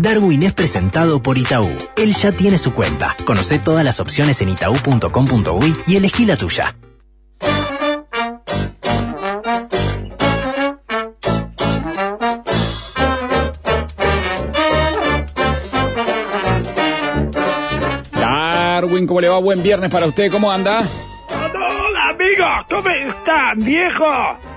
Darwin es presentado por Itaú. Él ya tiene su cuenta. Conoce todas las opciones en itaú.com.uy y elegí la tuya. Darwin, ¿cómo le va? Buen viernes para usted, ¿cómo anda? Hola amigos, ¿cómo están, viejo?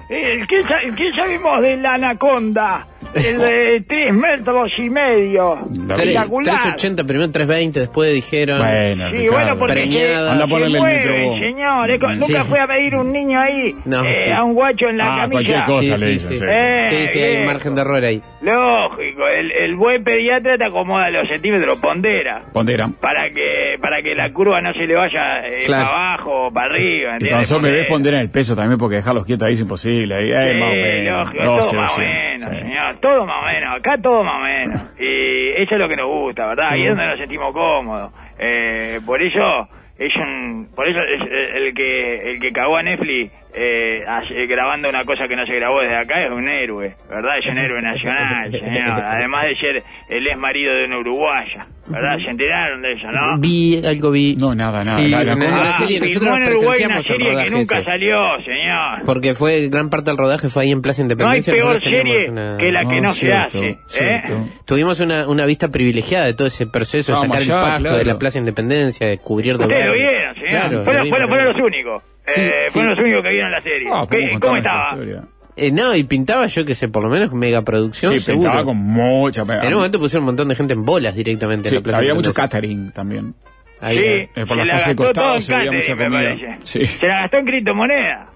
Eh, ¿Qué, sa- qué sabemos de la anaconda? El de tres metros y medio. Tres- Espectacular. 380, primero 320, después dijeron. Bueno, Sí, Ricardo. bueno, porque se. Anda a se ponerle el mueve, vos. señor. Co- Sí. Nunca fue a pedir un niño ahí No, eh, sí. a un guacho en la Ah, camilla. cualquier cosa Sí, le sí, dicen, sí. sí. Eh, Sí, sí, hay margen de error ahí. Lógico, el, el buen pediatra te acomoda los centímetros, pondera. Pondera. Para que para que la curva no se le vaya eh, Claro. para abajo o para arriba. Y cuando ¿entiendes? son bebés Pondera. pondera el peso también porque dejarlos quietos ahí es imposible. Ahí, más o menos. lógico, 12, todo más o 12, menos, sí. señor. Todo más o menos. Acá todo más o menos. Y eso es lo que nos gusta, ¿verdad? Y es donde nos sentimos cómodos. Eh, por eso es un, por eso es el que el que cagó a Netflix eh, hace- grabando una cosa que no se grabó desde acá es un héroe, ¿verdad? Es un héroe nacional, señor. Además de ser el ex marido de una uruguaya, ¿verdad? Se enteraron de eso, ¿no? Vi, algo vi. No, nada, nada. Sí, La- la cosa- la Ah, serie filmó nosotros en Uruguay una presenciamos el serie que rodaje nunca ese. salió, señor. Porque fue gran parte del rodaje fue ahí en Plaza No hay Independencia. peor serie una- que la que Ah, no cierto, se hace, ¿eh? Tuvimos una, una vista privilegiada de todo ese proceso de sacar el allá, pasto claro. de la Plaza Independencia, de cubrir de Ustedes lo vieron, señor. Claro, fueron, fueron, fueron los únicos. Sí, eh, sí. Los únicos que vieron la serie. Ah, ¿Qué- ¿cómo ¿Cómo, contamos esta estaba? Eh, no, y pintaba yo que sé, por lo menos mega producción, Sí, seguro. pintaba con mucha... En un momento pusieron un montón de gente en bolas directamente Sí, en la Plaza había mucho catering también. Ahí, sí, eh. Por se la la costado en se veía mucha comida. Sí. Se la gastó en criptomonedas.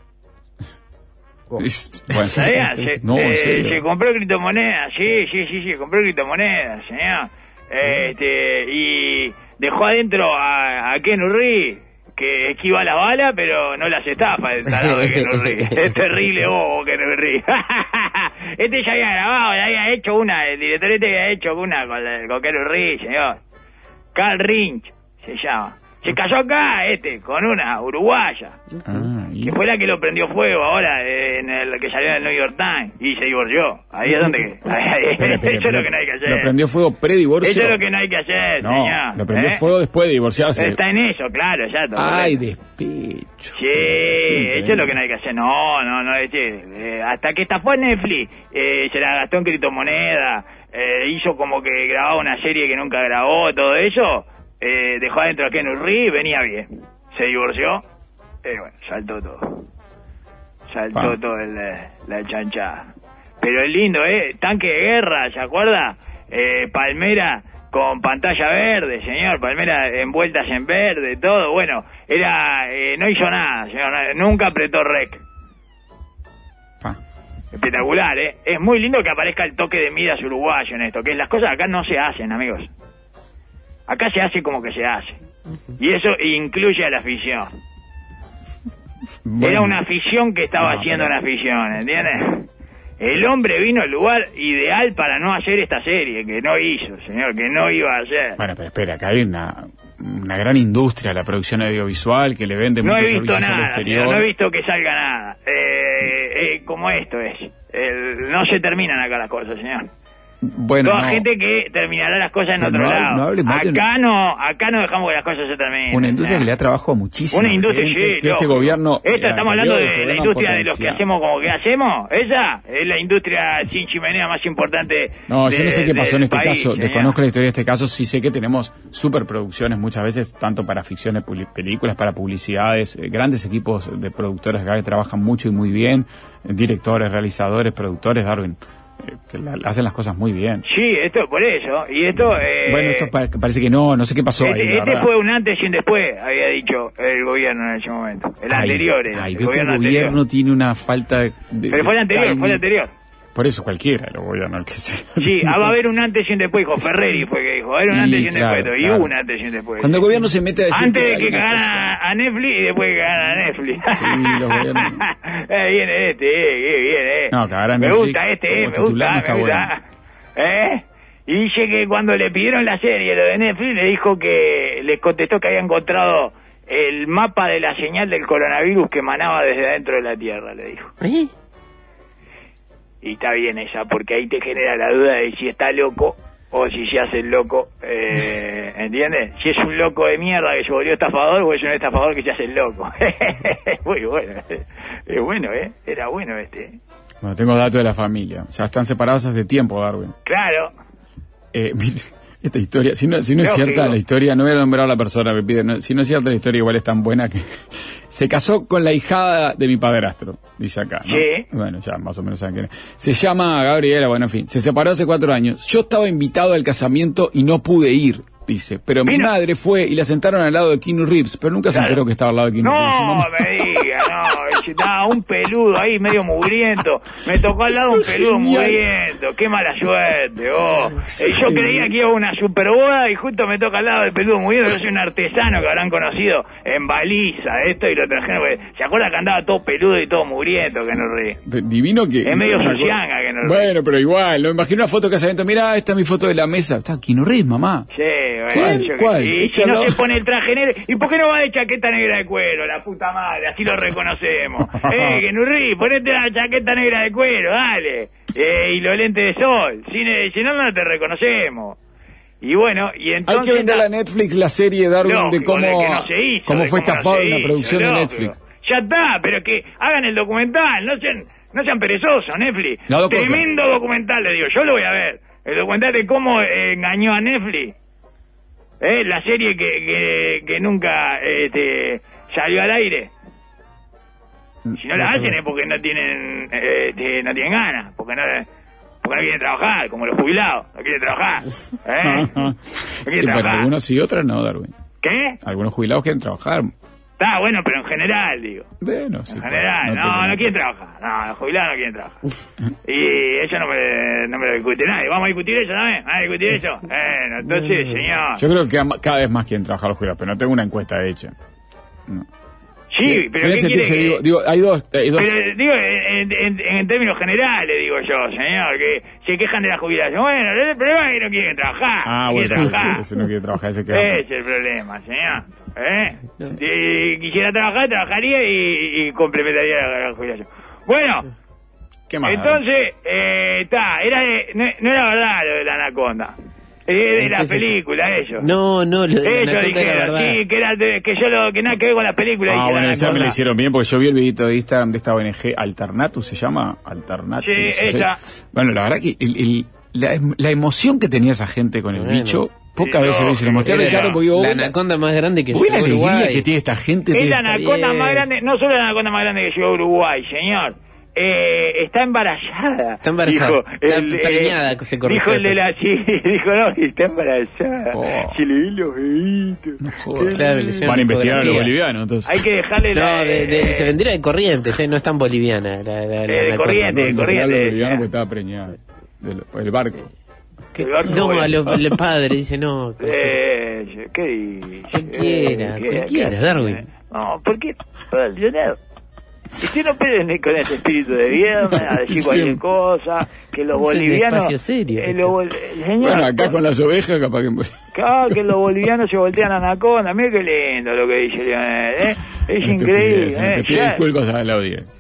Bueno, ¿Sabían? Se, no, en eh, serio. se compró criptomonedas, sí, sí, sí, sí, compró criptomonedas, señor. Este, y dejó adentro a, a Ken Urri, que esquiva la bala, pero no las estafa el tarado de Ken Urri. Es terrible bobo Ken Urri. este ya había grabado, ya había hecho una, el director este había hecho una con, la- con Urri, señor. Carl Rinch se llama. Se cayó acá, este, con una uruguaya Ah, y- que fue la que lo prendió fuego ahora en el que salió en el New York Times y se divorció. Ahí es donde eso es lo que no hay que hacer. Lo prendió fuego predivorcio. Eso es lo que no hay que hacer, No, señor. lo prendió ¿eh? fuego después de divorciarse. Está en eso, claro, ya. Ay, despecho. Sí, eso es lo que no hay que hacer. No, no, no. ese, eh, hasta que estafó Netflix, eh, se la gastó en criptomoneda, eh, hizo como que grababa una serie que nunca grabó, todo eso. Eh, dejó adentro a Ken Urri, venía bien. Se divorció, eh, bueno, saltó todo. Saltó Ah. todo el, eh, la chanchada. Pero es lindo, ¿eh? Tanque de guerra, ¿se acuerda? Eh, Palmera con pantalla verde, señor. Palmera envueltas en verde, todo. Bueno, era eh, no hizo nada, señor. Nunca apretó rec. Pa. Espectacular, ¿eh? Es muy lindo que aparezca el toque de miras uruguayo en esto, que las cosas acá no se hacen, amigos. Acá se hace como que se hace. Y eso incluye a la afición. Bueno, Era una afición que estaba No, haciendo pero- una afición, ¿entiendes? El hombre vino al lugar ideal para no hacer esta serie, que no hizo, señor, que no iba a hacer. Bueno, pero espera, acá hay una, una gran industria, la producción audiovisual, que le vende No he muchos visto servicios al nada, exterior. señor, no he visto que salga nada. Eh, eh, como esto es. El- no se terminan acá las cosas, señor. Bueno, Toda no, gente que terminará las cosas en otro no lado. acá no, acá no dejamos que las cosas se terminen. una industria que le señor. da trabajo a muchísima Una industria, gente, sí, que este gobierno... Esta, eh, estamos hablando de la industria de los que hacemos como que hacemos. Esa es la industria sin chimenea más importante. No, yo no sé qué pasó en este país, caso, desconozco la historia de este caso, sí sé que tenemos superproducciones muchas veces, tanto para ficciones, películas, para publicidades, eh, grandes equipos de productores acá que trabajan mucho y muy bien, directores, realizadores, productores, Darwin, que la- hacen las cosas muy bien. Sí, esto por eso. Y esto. Eh, bueno, esto pa- parece que no, no sé qué pasó Este, ahí, este fue un antes y un después, había dicho el gobierno en ese momento. El Ay, anterior. Ay, el el gobierno gobierno anterior. tiene una falta de... Pero fue el anterior, fue el anterior. Por eso cualquiera gobierno el que se... Sí, ah, va a haber un antes y un después, dijo Ferreri fue que dijo, va a haber un Y, antes y un claro, después, y claro. un antes y un después. Cuando el gobierno se mete a decir Antes que de que cosa- a Netflix y después que cagara a Netflix. Sí, los gobiernos. eh, viene este, eh, bien, eh. No, a Me Netflix gusta este, eh, me no gusta, me gusta. ¿Eh? Y dice que cuando le pidieron la serie, lo de Netflix, le dijo que, les contestó que había encontrado el mapa de la señal del coronavirus que emanaba desde adentro de la Tierra, le dijo. ¿Eh? Y está bien esa, porque ahí te genera la duda de si está loco o si se hace el loco, eh, ¿entiendes? Si es un loco de mierda que se volvió estafador o es un estafador que se hace el loco. Muy bueno. Es bueno, ¿eh? Era bueno este. ¿eh? Bueno, tengo datos de la familia. Ya están separados hace tiempo, Darwin. Claro. Eh, mire, esta historia, si no, si no es cierta la historia, no voy a nombrar a la persona, me pide, no- si no es cierta la historia, igual es tan buena que se casó con la hijada de mi padrastro, dice acá. ¿no? Sí. Bueno, ya más o menos saben quién es. Se llama Gabriela, bueno, en fin, se separó hace cuatro años. Yo estaba invitado al casamiento y no pude ir, dice. Pero mi madre fue y la sentaron al lado de Keanu Reeves, pero nunca se enteró que estaba al lado de Keanu No, no, estaba un peludo ahí medio mugriento, me tocó al lado un peludo mugriento, qué mala suerte, oh. Eh, yo creía que iba a una super boda y justo me toca al lado del peludo mugriento, yo soy un artesano que habrán conocido en baliza, esto y lo trajeron, porque se acuerda que andaba todo peludo y todo mugriento, que no ríe. Divino que... Es medio sucianga que no lo- Bueno, pero igual, no imagino una foto de casamiento. Mira, esta es mi foto de la mesa. Está Keanu Reeves, mamá. Sí, bueno, ¿Cuál? yo que- ¿Cuál? Y Este si no al lado- se pone el traje negro, ¿y por qué no va de chaqueta negra de cuero? La puta madre, así lo reconocemos. eh, que Nurri, ponete la chaqueta negra de cuero, dale. Eh, y los lentes de sol. Si, ne- si no, no te reconocemos. Y bueno, y Hay entonces... que venderle a Netflix la serie Darwin de Lógico, cómo, de no hizo, cómo de fue cómo no estafado se en la hizo, producción de. Netflix. Ya está, pero que hagan el documental, no sean, no sean perezosos, Netflix. Tremendo documental, le digo, yo lo voy a ver. El documental de cómo eh, engañó a Netflix. Eh, la serie que, que, que nunca este, salió al aire. Si no la hacen es porque no tienen, este, no tienen ganas, porque no, porque no quieren trabajar, como los jubilados, no quieren trabajar. ¿eh? No quieren pero trabajar. algunos sí, otros no, Darwin. ¿Qué? Algunos jubilados quieren trabajar. Está bueno, pero en general, digo. Bueno, sí. En pues, general, no, te- no, quieren trabajar. No, los jubilados no quieren trabajar. y eso no me, no me lo discute nadie. ¿Vamos a discutir eso también? ¿Vamos a discutir eso? Bueno, entonces, señor. Yo creo que cada vez más quieren trabajar los jubilados, pero no tengo una encuesta hecha. No. Sí, pero En ¿qué quiere que- digo, digo, hay dos, hay dos Pero digo, en, en- en términos generales, digo yo, señor, que se quejan de la jubilación. Bueno, el problema es que no quieren trabajar. Ah, no bueno, quieren ese, trabajar. ese no quiere trabajar, ese queda. Ese es el problema, señor. ¿Eh? Si quisiera trabajar, trabajaría y, y complementaría la, la jubilación. Bueno, ¿Qué más? entonces, eh, está, era de- no, no era verdad lo de la anaconda. Es de la ¿Qué se- película, ellos. No, no, lo de la Ellos dijeron, verdad. sí, que, era de- que yo lo, que nada que ver con la película. Ah, bueno, esa me la hicieron bien porque yo vi el videito de Instagram de esta ONG Alternatus, se llama Alternatus. Sí, no sé. esa. Bueno, la verdad que el- el- la, la emoción que tenía esa gente con el Bueno. bicho, pocas Sí, veces no, se lo mostré a era Ricardo porque digo, la "Vos la- anaconda más grande que vos la llegó a alegría Uruguay. que tiene esta gente. Es de- la anaconda bien. más grande, no solo la anaconda más grande que llegó a Uruguay, señor. Eh, está embarazada. Está embarazada. Dijo Está el, preñada, eh, se corrigió Dijo el de la sí, dijo no, está embarazada. Oh. Se le vi los. No jodas. Claro, Van a investigar a los bolivianos, entonces. Hay que dejarle No, la... de, de- eh, se vendría de Corrientes, ¿eh? no es tan boliviana. La, la- la Eh, de. Corrientes. No, bolivianos eh. porque estaba preñada. Del- el barco. ¿Qué? El barco No, a los, el padre dice no. Eh, ¿Qué dice? Cualquiera, Eh, cualquiera, ¿qué- Darwin. No, ¿por qué? Leonardo. Usted no venir con ese espíritu de viernes a decir cualquier Siempre. cosa, que los Es bolivianos... espacio serio, eh, los bol- señor, Bueno, acá con las ovejas, capaz que. Claro, que los bolivianos se voltean a anaconda. Mira qué lindo lo que dice Leonel, ¿eh? Es increíble, Te ¿eh? pido Ya- disculpas a la audiencia.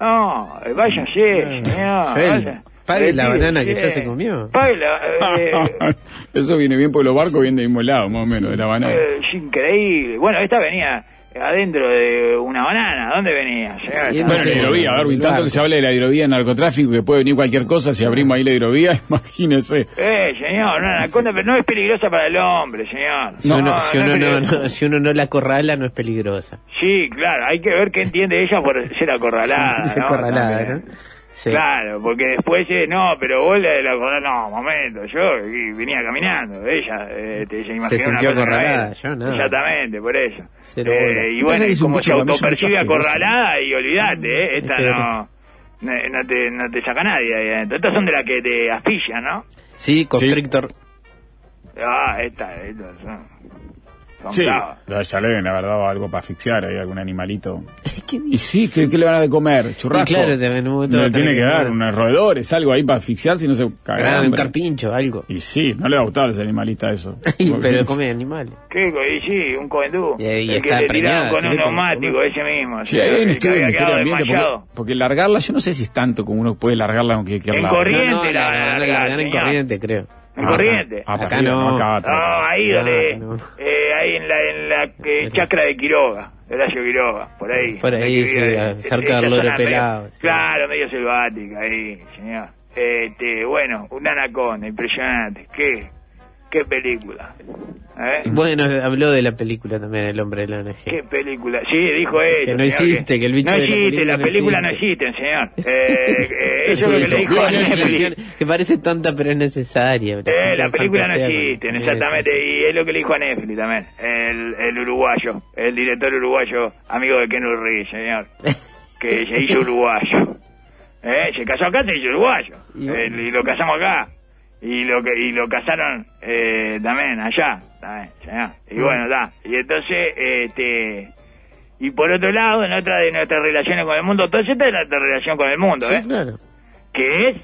No, váyase, señor. Joel, vaya. pague la banana que ya se comió. Pague la... eh, Eso viene bien porque los barcos vienen del mismo lado, más o menos, de la banana. eh, es increíble. Bueno, esta venía adentro de una banana. ¿Dónde venía? Bueno, no la hidrovía, Darwin, el tanto que se habla de la hidrovía en narcotráfico, que puede venir cualquier cosa, si abrimos ahí la hidrovía, imagínese. Eh, señor, una anaconda, pero no es peligrosa para el hombre, señor. Si, uno, si, no uno es no, peligrosa. no- si uno no la acorrala, no es peligrosa. Sí, claro, hay que ver qué entiende ella por ser acorralada. ¿no? ¿no? Sí. Claro, porque después, eh, no, pero vos la de la no, momento, yo venía caminando, ella eh, te, se imaginó sintió acorralada, yo no. Exactamente, por eso. Eh, y bueno, es un como se autopercibe acorralada, y olvídate, eh, esta no, no, no te, no te saca nadie ahí adentro. Estas son de las que te asfixian, ¿no? Sí, constrictor. Ah, estas, estas son, son Sí, bravas. ya le deben haber dado algo para asfixiar ahí, algún animalito. ¿Qué Y sí, ¿qué, qué le van a comer? ¿Churrasco? Y claro, te- en un momento No le tiene que que dar unos roedores, algo ahí para asfixiar, si no se caga de Grande, un carpincho, algo. Y sí, no le va a gustar a ese animalista eso. Pero come animales. ¿Qué? Y sí, un coendú. Y- y el que está le preñada, tiraron con un neumático, ese mismo. Sí, el que Ambiente, porque, porque largarla, yo no sé si es tanto como uno puede largarla aunque que En corriente no, no, la la, van a la, largar, la, en corriente, creo. en Ah, Corrientes. ah, Acá no. acá, No, ahí donde, eh, ahí en la, en la eh, chacra de Quiroga, Horacio Quiroga, por ahí. Por ahí, sí, cerca del Loro medio- Pelado, sí. Claro, medio selvática ahí, señor. Este, bueno, un anaconda, impresionante. ¿Qué? ¿Qué película? ¿Eh? Bueno, habló de la película también, El hombre de la ONG. ¿Qué película? Sí, dijo eso. Que no existe, que el bicho No de la existe, película no existe. señor. Eh, eh, eso es lo que le dijo. a que parece tonta pero es necesaria. Eh, gente la película no Sí, exactamente, y es lo que le dijo a Netflix también, el, el uruguayo, el director uruguayo, amigo de Ken Urri, señor, que se hizo uruguayo. Eh, se casó acá, se hizo uruguayo, Y- Eh, y lo casamos acá, y lo que y lo casaron eh, también allá, también, señor. y bueno, está, y entonces, este... Y por otro lado, en otra de nuestras relaciones con el mundo, entonces esta es nuestra relación con el mundo, Sí, ¿eh? claro. que es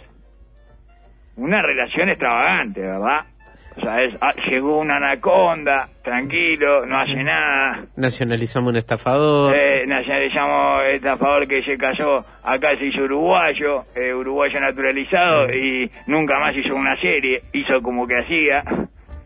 una relación extravagante, ¿verdad? O sea, es, ah, llegó una anaconda, tranquilo, no hace nada. Nacionalizamos un estafador. Eh, nacionalizamos estafador que se casó, acá se hizo uruguayo, eh, uruguayo naturalizado y nunca más hizo una serie, hizo como que hacía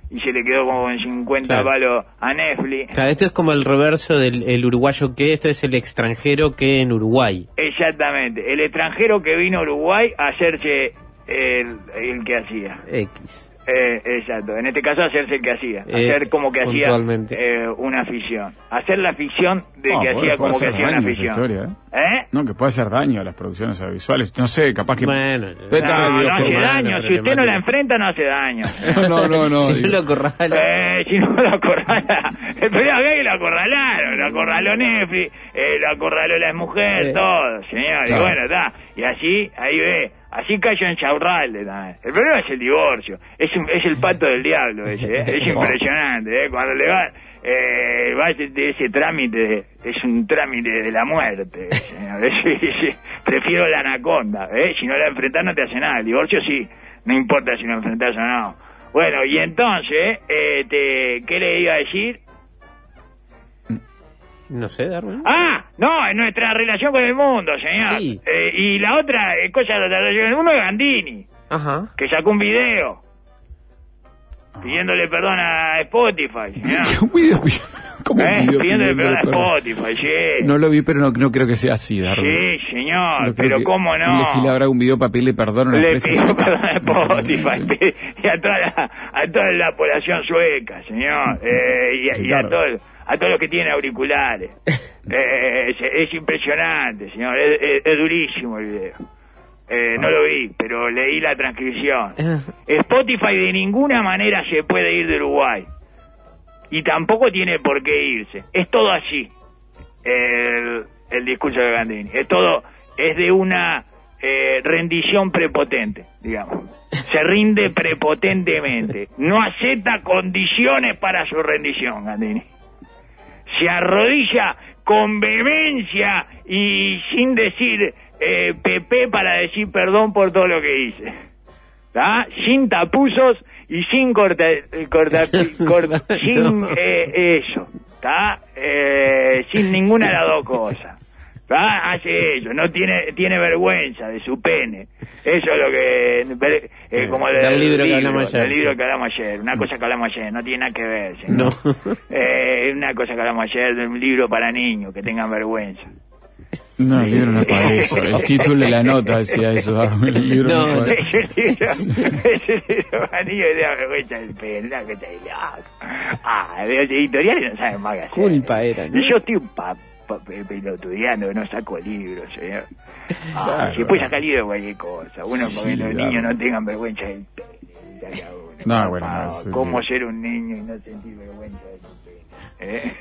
y se le quedó como con 50 Claro. palos a Netflix. Claro, esto es como el reverso del el uruguayo que esto es el extranjero que en Uruguay. Exactamente, el extranjero que vino a Uruguay a hacerse el, el que hacía. X. Eh, exacto, en este caso hacerse el que hacía, Eh, hacer como que hacía eh, una ficción, hacer la ficción de No, que hacía como que hacía una ficción. historia, ¿eh? ¿Eh? No, que puede hacer daño a las producciones audiovisuales. No sé, capaz que... Bueno, No, no hace daño, si usted no la enfrenta no hace daño. No, no, no. si digo. lo acorralo. Eh, si no lo acorrala, acá es que lo acorralaron, lo acorraló Netflix, eh, lo acorraló la mujer, Eh. todo, señor, y bueno, está, y así, ahí ve, así cayó en Chaurralde también. El problema es el divorcio, es, un- es el pato del diablo ese, ¿eh? es impresionante, ¿eh? cuando le va, eh, va ese, de ese trámite, es un trámite de la muerte, señor. Es- es- prefiero la anaconda, ¿eh? si no la enfrentás no te hace nada, el divorcio sí, no importa si lo enfrentás o no. Bueno, y entonces, este, ¿qué le iba a decir? No sé, Darwin. Ah, no, en nuestra relación con el mundo, señor. Sí. Eh, y la otra eh, cosa de la relación con el mundo es Gandini, Ajá. que sacó un video pidiéndole perdón a Spotify, señor. Un video- ¿Cómo ¿Eh? video Pidiéndole pidiéndole perdón a perdón? Spotify, sí. No lo vi, pero no, no creo que sea así, Darwin. sí, señor, No pero cómo no. legislador haga un video para pedirle perdón a Le pido perdón a Spotify y a toda la, a toda la población sueca, señor, eh, y, a- y a, Claro. todos a todos los que tienen auriculares. Eh, es, es impresionante, señor, es, es- es durísimo el video. Eh, no lo vi, pero leí la transcripción. Ah. Spotify de ninguna manera se puede ir de Uruguay. Y tampoco tiene por qué irse. Es todo así. El, el discurso de Gandini. Es todo, es de una eh, rendición prepotente, digamos. Se rinde prepotentemente. No acepta condiciones para su rendición, Gandini. Se arrodilla con vehemencia y sin decir eh, Pepe para decir perdón por todo lo que hice. ¿Está? Sin tapuzos y sin corta, eh, corta- sin eh, eso, ¿está? Eh, sin ninguna de las dos cosas. ¿Está? Hace eso, no tiene tiene vergüenza de su pene. Eso es lo que eh, como Del del libro que hablamos ayer, del libro sí. que hablamos ayer, una cosa que hablamos ayer, no tiene nada que ver. señor. No. Eh, una cosa que hablamos ayer de un libro para niños que tengan vergüenza. No, el libro no es para eso. El título de la nota decía eso. El libro no, No, es para Ese libro, ese libro para niños que da vergüenza del de loco. Ah, de los editoriales no saben más que hacer. Culpa era, ¿no? Yo estoy pa, pa- pe- pelotudeando, no saco libros, señor. Ah, Claro. si después saca libros de cualquier cosa. Uno Sí, porque los claro. niños no tengan vergüenza del uno. No, bueno, no, eso- ¿Cómo ser un niño y no sentir vergüenza de su pelo? ¿Eh?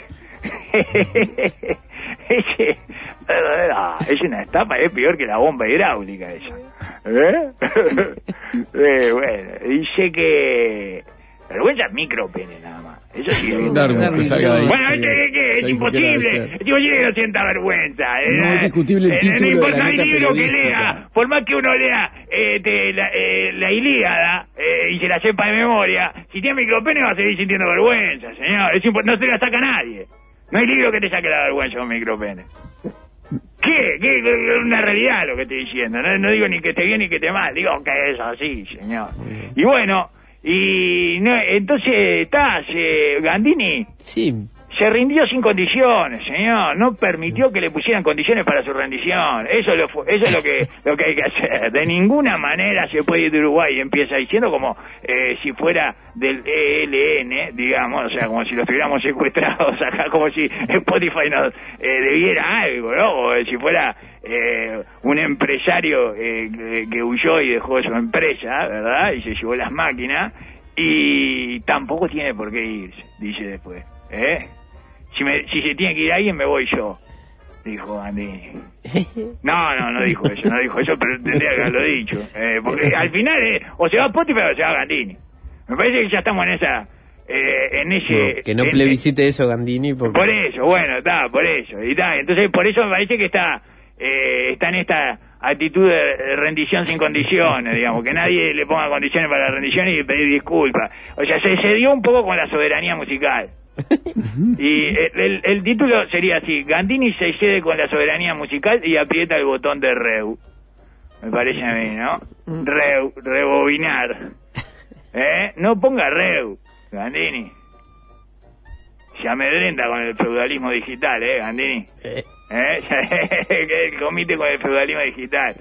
Es una estafa, es peor que la bomba hidráulica esa. ¿Eh? Eh, bueno, dice que... Vergüenza micropene nada más. Eso sí es que salga de ahí. bueno, qué? Es ¿Sabes por qué no debe imposible. Es imposible que no sienta vergüenza. No Eh, es discutible el eh, título No importa el libro que lea. Por más que uno lea eh, la, eh, la Ilíada y se la sepa de memoria, si tiene micropene va a seguir sintiendo vergüenza, señor. Es no se la saca nadie. No hay libro que te saque la vergüenza con micropene. ¿Qué? ¿Qué? Es una realidad lo que estoy diciendo. No, no digo ni que esté bien ni que esté mal. Digo que es así, señor. Y bueno, Y no, entonces, está, se- Gandini Sí, se rindió sin condiciones, señor. No permitió que le pusieran condiciones para su rendición. Eso es lo, fu- eso es lo que lo que hay que hacer. De ninguna manera se puede ir de Uruguay. Empieza diciendo como eh, si fuera del ELN, digamos, o sea, como si lo estuviéramos secuestrados acá, como si Spotify nos eh, debiera algo, ¿no? O si fuera eh, un empresario eh, que, que huyó y dejó su empresa, ¿verdad? Y se llevó las máquinas. Y tampoco tiene por qué irse, dice después. ¿Eh? Si, me- si se tiene que ir alguien, me voy yo, dijo Gandini. No, no, no dijo eso, no dijo eso, pero tendría que haberlo dicho. Eh, porque al final, eh, o se va Spotify o se va Gandini. Me parece que ya estamos en esa... eh, en ese... que no en- plebiscite eso Gandini porque... por eso, bueno, está, por eso. Y está, entonces por eso me parece que está, eh, está en esta actitud de rendición sin condiciones, digamos, que nadie le ponga condiciones para la rendición y pedir disculpas. O sea, se cedió un poco con la soberanía musical. Y el, el- el título sería así, Gandini se cede con la soberanía musical y aprieta el botón de Reu. Me parece a mí, ¿no? Reu, rebobinar. ¿Eh? No ponga Reu, Gandini. Se amedrenta con el feudalismo digital, ¿eh, Gandini? Eh, ¿Eh? el comité con el feudalismo digital.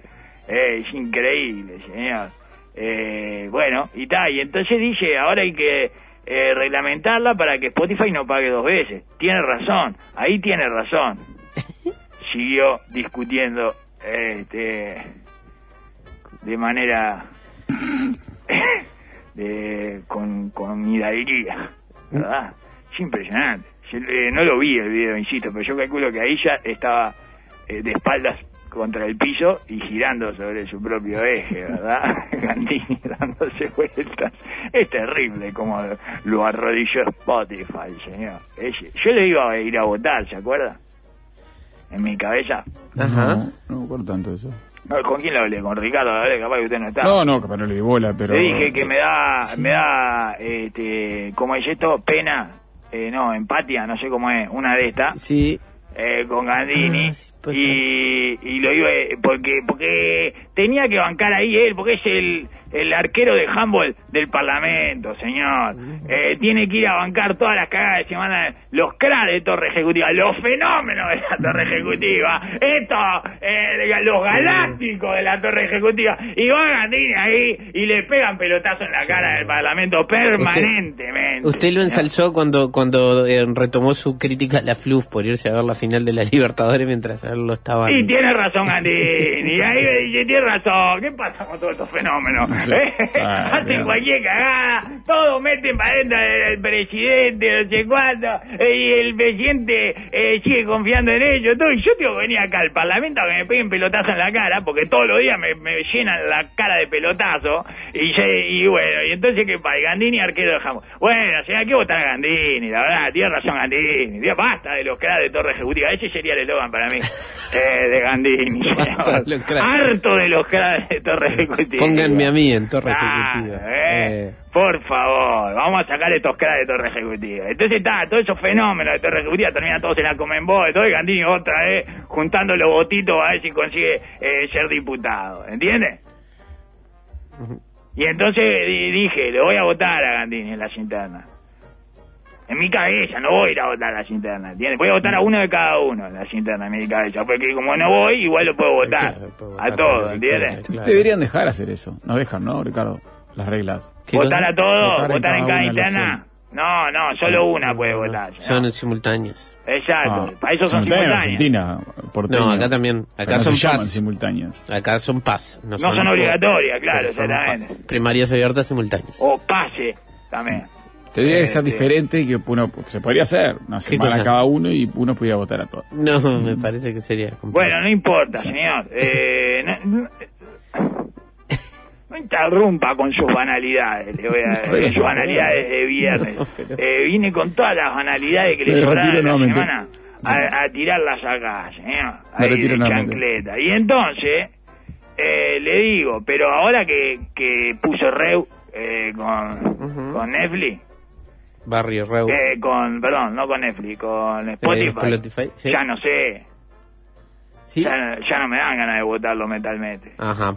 Eh, es increíble, señor. Eh, bueno, y tal, y entonces dice, ahora hay que eh, reglamentarla para que Spotify no pague dos veces. Tiene razón, ahí tiene razón. Siguió discutiendo este, de manera de, con, con hidalguía, ¿verdad? Es impresionante. Yo, eh, no lo vi el video, insisto, pero yo calculo que ahí ya estaba eh, de espaldas contra el piso y girando sobre su propio eje, ¿verdad? Gandini dándose vueltas. Es terrible como lo arrodilló Spotify, señor. Es- yo le iba a ir a votar, ¿se acuerda? En mi cabeza. Ajá. No, no me acuerdo tanto de eso. No, ¿Con quién lo hablé? Con Ricardo, hablé, capaz que usted no estaba. No, no, capaz no le di bola, pero... Le dije que me da, me da, este, ¿cómo es esto? Pena, eh, no, empatía, no sé cómo es, una de estas, Sí, eh, con Gandini, Ah, sí, y, y lo iba, eh, porque, porque tenía que bancar ahí él, porque es el, el arquero de handball del Parlamento, señor. Eh, tiene que ir a bancar todas las cagadas que se mandan los cracks de Torre Ejecutiva, los fenómenos de la Torre Ejecutiva, estos, eh, los galácticos de la Torre Ejecutiva, y va Gandini ahí y le pegan pelotazo en la cara del Parlamento permanentemente. usted lo ensalzó cuando cuando eh, retomó su crítica a la FLUF por irse a ver la final de la Libertadores mientras él lo estaba... Y tiene razón Gandini, ahí me dice, tiene razón, ¿qué pasa con todos estos fenómenos? ¿Eh? Ah, Hacen cualquier cagada, todos meten para adentro del presidente, no sé cuánto, eh, y el presidente eh, sigue confiando en ellos, todo, y yo tengo que venir acá al parlamento a que me peguen pelotazo en la cara, porque todos los días me, me llenan la cara de pelotazo, y, y bueno, y entonces ¿qué pasa? Gandini arquero dejamos. Bueno, señor, hay que votar a Gandini, la verdad, tiene razón Gandini, Dios, basta de los cracks de Torre Ejecutiva, ese sería el eslogan para mí, eh, de Gandini, harto de los de Torre Ejecutiva. Pónganme a mí en Torre Ah, Ejecutiva. eh, Eh, Por favor, vamos a sacar estos cracks de Torre Ejecutiva. Entonces está, todos esos fenómenos de Torre Ejecutiva terminan todos en la Comenbo, todo y Gandini otra vez juntando los votitos a ver si consigue eh, ser diputado, ¿entiende? Y entonces di- dije, le voy a votar a Gandini en las internas. En mi cabeza, no voy a ir a votar a las internas, ¿entiendes? Voy a votar a uno de cada uno las internas en mi cabeza, porque como no voy, igual lo puedo votar. Claro, puedo A todos, ¿entiendes? Claro. Deberían dejar hacer eso. No dejan, ¿no, Ricardo? Las reglas. ¿Qué ¿Votar a todos? Votar en ¿Votar en cada interna? No, no, solo una puede votar. Son ¿no? simultáneos. Exacto, Ah, para eso son simultáneas en simultáneas. Argentina, porteño. No, acá también. Acá no son llaman paz. simultáneas. Acá son paz. No, No son obligatorias, claro, son. Primarias abiertas simultáneas. O pase también. Tendría que ser Este- diferente y que uno se podría hacer una semana cosa? cada uno y uno pudiera votar a todos. No, me parece que sería complicado. Bueno, no importa, señor. Eh, no, no- no interrumpa con sus banalidades, le voy a Pero sus banalidades de viernes. No, pero- Eh, vine con todas las banalidades que le Me sobraron la semana a, a tirarlas acá, señor. Ahí retiro de chancleta. Y entonces, eh, le digo, pero ahora que, que puso Reu eh, con, Ujú. con Netflix, Barrio Reu. eh, con, perdón, no con Netflix, con Spotify, Spotify, sí. ya no sé, Sí. ya, ya no me dan ganas de votarlo mentalmente. Ajá.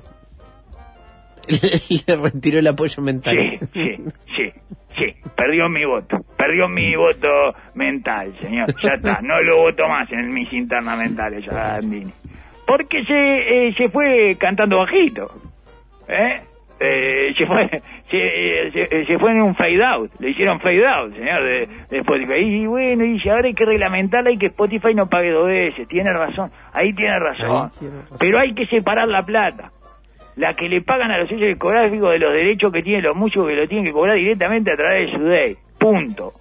Le retiró el apoyo mental. Sí, sí, sí, sí. Perdió mi voto. Perdió mi voto mental, señor. Ya está. No lo voto más en mis internas mentales a Gandini. Porque se, eh, se fue cantando bajito. ¿Eh? Eh, se fue se, se, se fue en un fade out le hicieron fade out señor de, de Spotify. Y bueno y dice ahora hay que reglamentarla y que Spotify no pague dos veces. Tiene razón ahí tiene razón. Ahí tiene razón. pero hay que separar la plata. La que le pagan a los sellos discográficos de los derechos que tienen los músicos que lo tienen que cobrar directamente a través de su day punto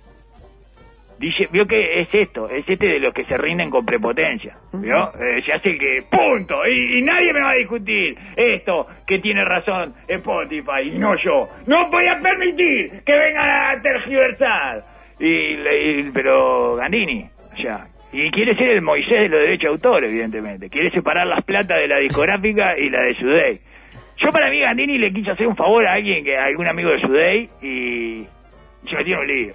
Dice, vio que es esto, es este de los que se rinden con prepotencia, ¿vio? Eh, se hace que, punto, y, y nadie me va a discutir esto, que tiene razón Spotify, y no yo. No voy a permitir que vengan a tergiversar. Y, y- pero Gandini, sea, y quiere ser el Moisés de los derechos de autor, evidentemente. Quiere separar las plata de la discográfica y la de Sudey. Yo para mí Gandini le quiso hacer un favor a alguien, que a algún amigo de Sudey, y se metió en un lío.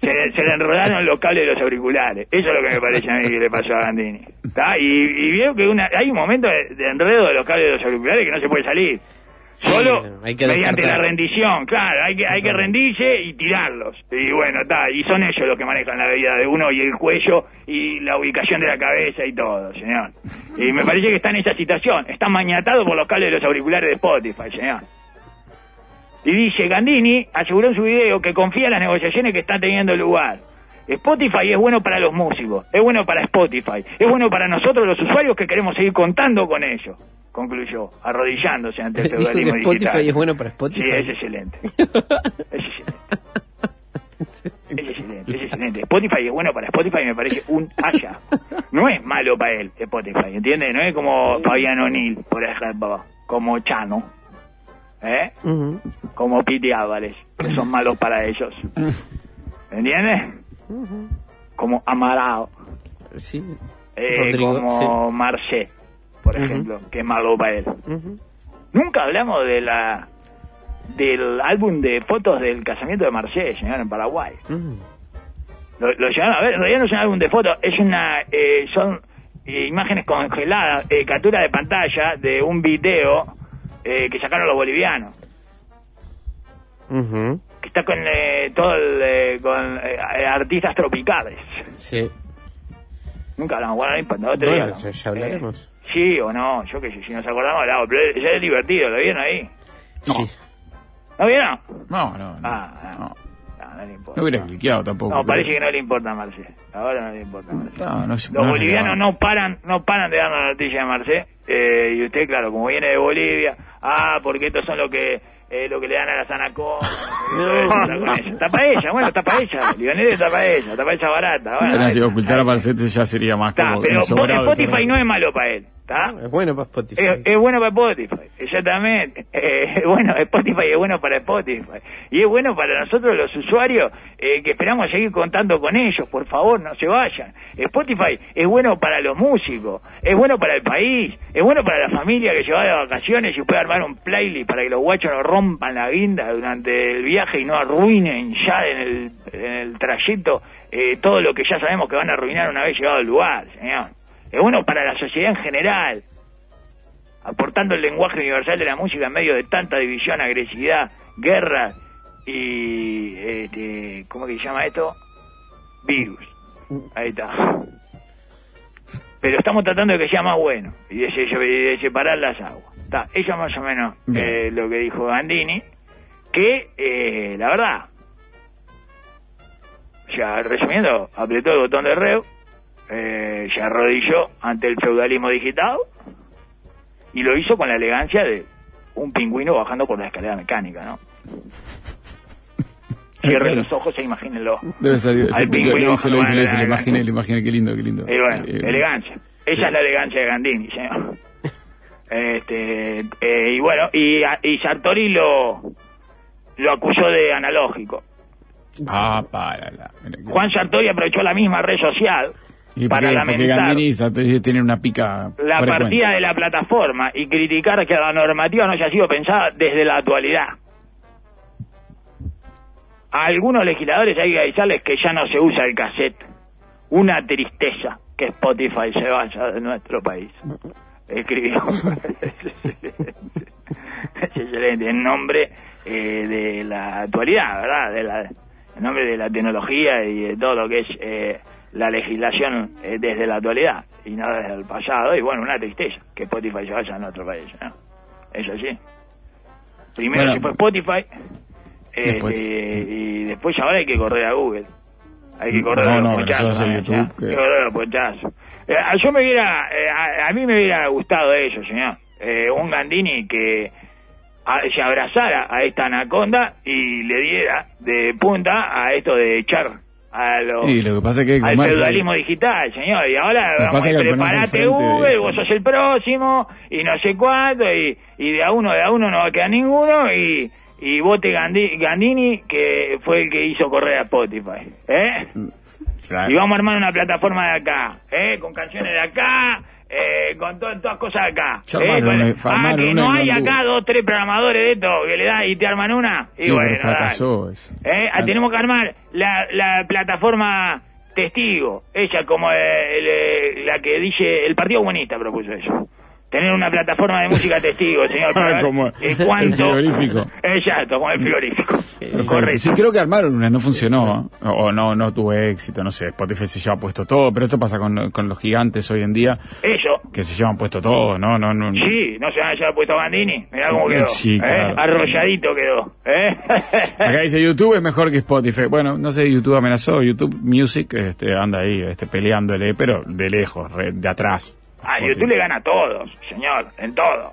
Se, se le enredaron los cables de los auriculares. Eso es lo que me parece a mí que le pasó a Gandini. ¿Tá? Y, y veo que una, hay un momento de, de enredo de los cables de los auriculares que no se puede salir. Sí, Solo hay que mediante la rendición, claro, hay que, hay que rendirse y tirarlos. Y bueno, está, y son ellos los que manejan la vida de uno y el cuello y la ubicación de la cabeza y todo, señor. Y me parece que está en esa situación, está mañatado por los cables de los auriculares de Spotify, señor. Y dice, Gandini aseguró en su video que confía en las negociaciones que están teniendo lugar. Spotify es bueno para los músicos, es bueno para Spotify, es bueno para nosotros los usuarios que queremos seguir contando con ellos, concluyó, arrodillándose ante el Dijo que feudalismo Spotify digital. es bueno para Spotify. Sí, es excelente. Es excelente. Es excelente, es excelente. Spotify es bueno para Spotify, me parece un haya. No es malo para él, Spotify, ¿entiendes? No es como Fabián O'Neill, por ejemplo, como Chano, ¿eh? Como Pete Álvarez, que son malos para ellos. ¿Entiendes? Como Amarao, Sí. eh, Rodrigo, como Marché, por ejemplo, que es malo para él. Nunca hablamos de la del álbum de fotos del casamiento de Marché, señor, en Paraguay. Lo, lo llegaron a ver, en realidad no es un álbum de fotos, es una, eh, son eh, imágenes congeladas, eh, captura de pantalla de un video eh, que sacaron los bolivianos, Ujú. que está con eh, todo el, eh, con eh, artistas tropicales. Sí. Nunca hablamos, bueno, no importa, otro Bueno, día ya- hablaremos. Eh, sí o no, yo qué sé, si nos acordamos hablamos, pero ya es divertido, ¿lo vieron ahí? No. Sí. ¿No vieron? No, no, no. Ah, ah. no. No, no le importa. No hubiera cliqueado tampoco. No, pero- parece que no le importa a Marcé. Ahora no le importa a Marcé. No, no se- Los no bolivianos no paran, no paran de darnos la noticia de Marcé. Eh, y usted, claro, como viene de Bolivia, ah, porque estos son lo que eh, lo que le dan a las anacondas. Tapa ella, bueno, tapa ella. Lionel tapa ella, tapa ella barata. Bueno, si ahí- ocultar a Marcete ya sería más Está, como pero Spotify no es malo para él, ¿está? Es bueno para Spotify. Es, es bueno para Spotify, exactamente. Eh, es bueno, Spotify es bueno para Spotify. Y es bueno para nosotros los usuarios eh, que esperamos seguir contando con ellos. Por favor, no se vayan. Spotify es bueno para los músicos, es bueno para el país, es bueno para la familia que se va de vacaciones y puede armar un playlist para que los guachos no rompan la guinda durante el viaje y no arruinen ya en el, en el trayecto eh, todo lo que ya sabemos que van a arruinar una vez llegado al lugar, señor. Es bueno para la sociedad en general aportando el lenguaje universal de la música en medio de tanta división, agresividad, guerra y, este, ¿cómo que se llama esto? Virus. Ahí está. Pero estamos tratando de que sea más bueno y de, de separar las aguas. Está, eso más o menos eh, lo que dijo Gandini, que eh, la verdad, ya resumiendo, apretó el botón de reo, eh, se arrodilló ante el feudalismo digital y lo hizo con la elegancia de un pingüino bajando por la escalera mecánica, ¿no? Cierren los ojos e imagínenlo. Debe salir. Al pingüino lo hice, lo hice, lo hice, lo imaginé, lo imaginé, qué lindo, qué lindo. Y bueno, Eh, elegancia. Esa sí. es la elegancia de Gandini, señor. Este, eh, y bueno, y, y Sartori lo, lo acusó de analógico. Ah, para Juan Sartori aprovechó la misma red social ¿Y para? Porque lamentar Gandini tienen una pica. la frecuente. partida de la plataforma y criticar que la normativa no haya sido pensada desde la actualidad. A algunos legisladores hay que avisarles que ya no se usa el cassette. Una tristeza que Spotify se vaya de nuestro país. Escribió. es excelente, en nombre eh, de la actualidad, ¿verdad? De la, en nombre de la tecnología y de todo lo que es eh, la legislación eh, desde la actualidad y no desde el pasado. Y bueno, una tristeza que Spotify se vaya a otro país, ¿no? Es así. Primero Bueno. se fue Spotify Después, sí. y después ahora hay que correr a Google. Hay que correr No, a los no, pero muchachos. eso hace ¿no? YouTube, Ya, que- hay que correr a los muchachos. Eh, a- yo me hubiera, eh, a, a mí me hubiera gustado eso, señor. Eh, un Gandini que a- se abrazara a esta anaconda y le diera de punta a esto de echar a los Sí, lo que pasa es que al feudalismo digital, señor. Y ahora Lo vamos que preparate Google, vos sos el próximo, y no sé cuánto, y, y de a uno, de a uno no va a quedar ninguno, y, y vote Gandhi- Gandini, que fue el que hizo correr a Spotify. ¿eh? Claro. Y vamos a armar una plataforma de acá, ¿eh? con canciones de acá, eh, con to- todas cosas acá. Ya ¿eh? armaron ah, que no hay acá dos, tres programadores de esto que le da y te arman una. Y Sí, bueno, fracasó eso. ¿Eh? Ah, tenemos que armar la, la plataforma testigo, ella como el, eh, la que dice, el Partido Comunista propuso eso. Tener una plataforma de música testigo, señor. para ver, Como eh, el cuánto- frigorífico. Exacto, como el frigorífico. Correcto. Sí, creo que armaron una, no funcionó, o o no, no tuvo éxito, no sé, Spotify se lleva puesto todo, pero esto pasa con, con los gigantes hoy en día, Eso. que se llevan puesto todo, no, no, no. Sí, no se van a llevar puesto a Bandini. Mirá cómo quedó. Sí, ¿eh? claro. Arrolladito quedó. ¿eh? Acá dice YouTube es mejor que Spotify. Bueno, no sé, YouTube amenazó, YouTube Music este, anda ahí este, peleándole, pero de lejos, de atrás. A Ah, YouTube le gana a todos, señor, en todo.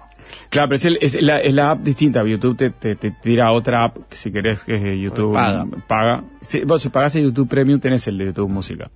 Claro, pero es, el- es la, es la app distinta. YouTube te, te, te tira otra app, que si querés, que es YouTube Paga. paga. Si, vos si pagás el YouTube Premium, tenés el de YouTube Música.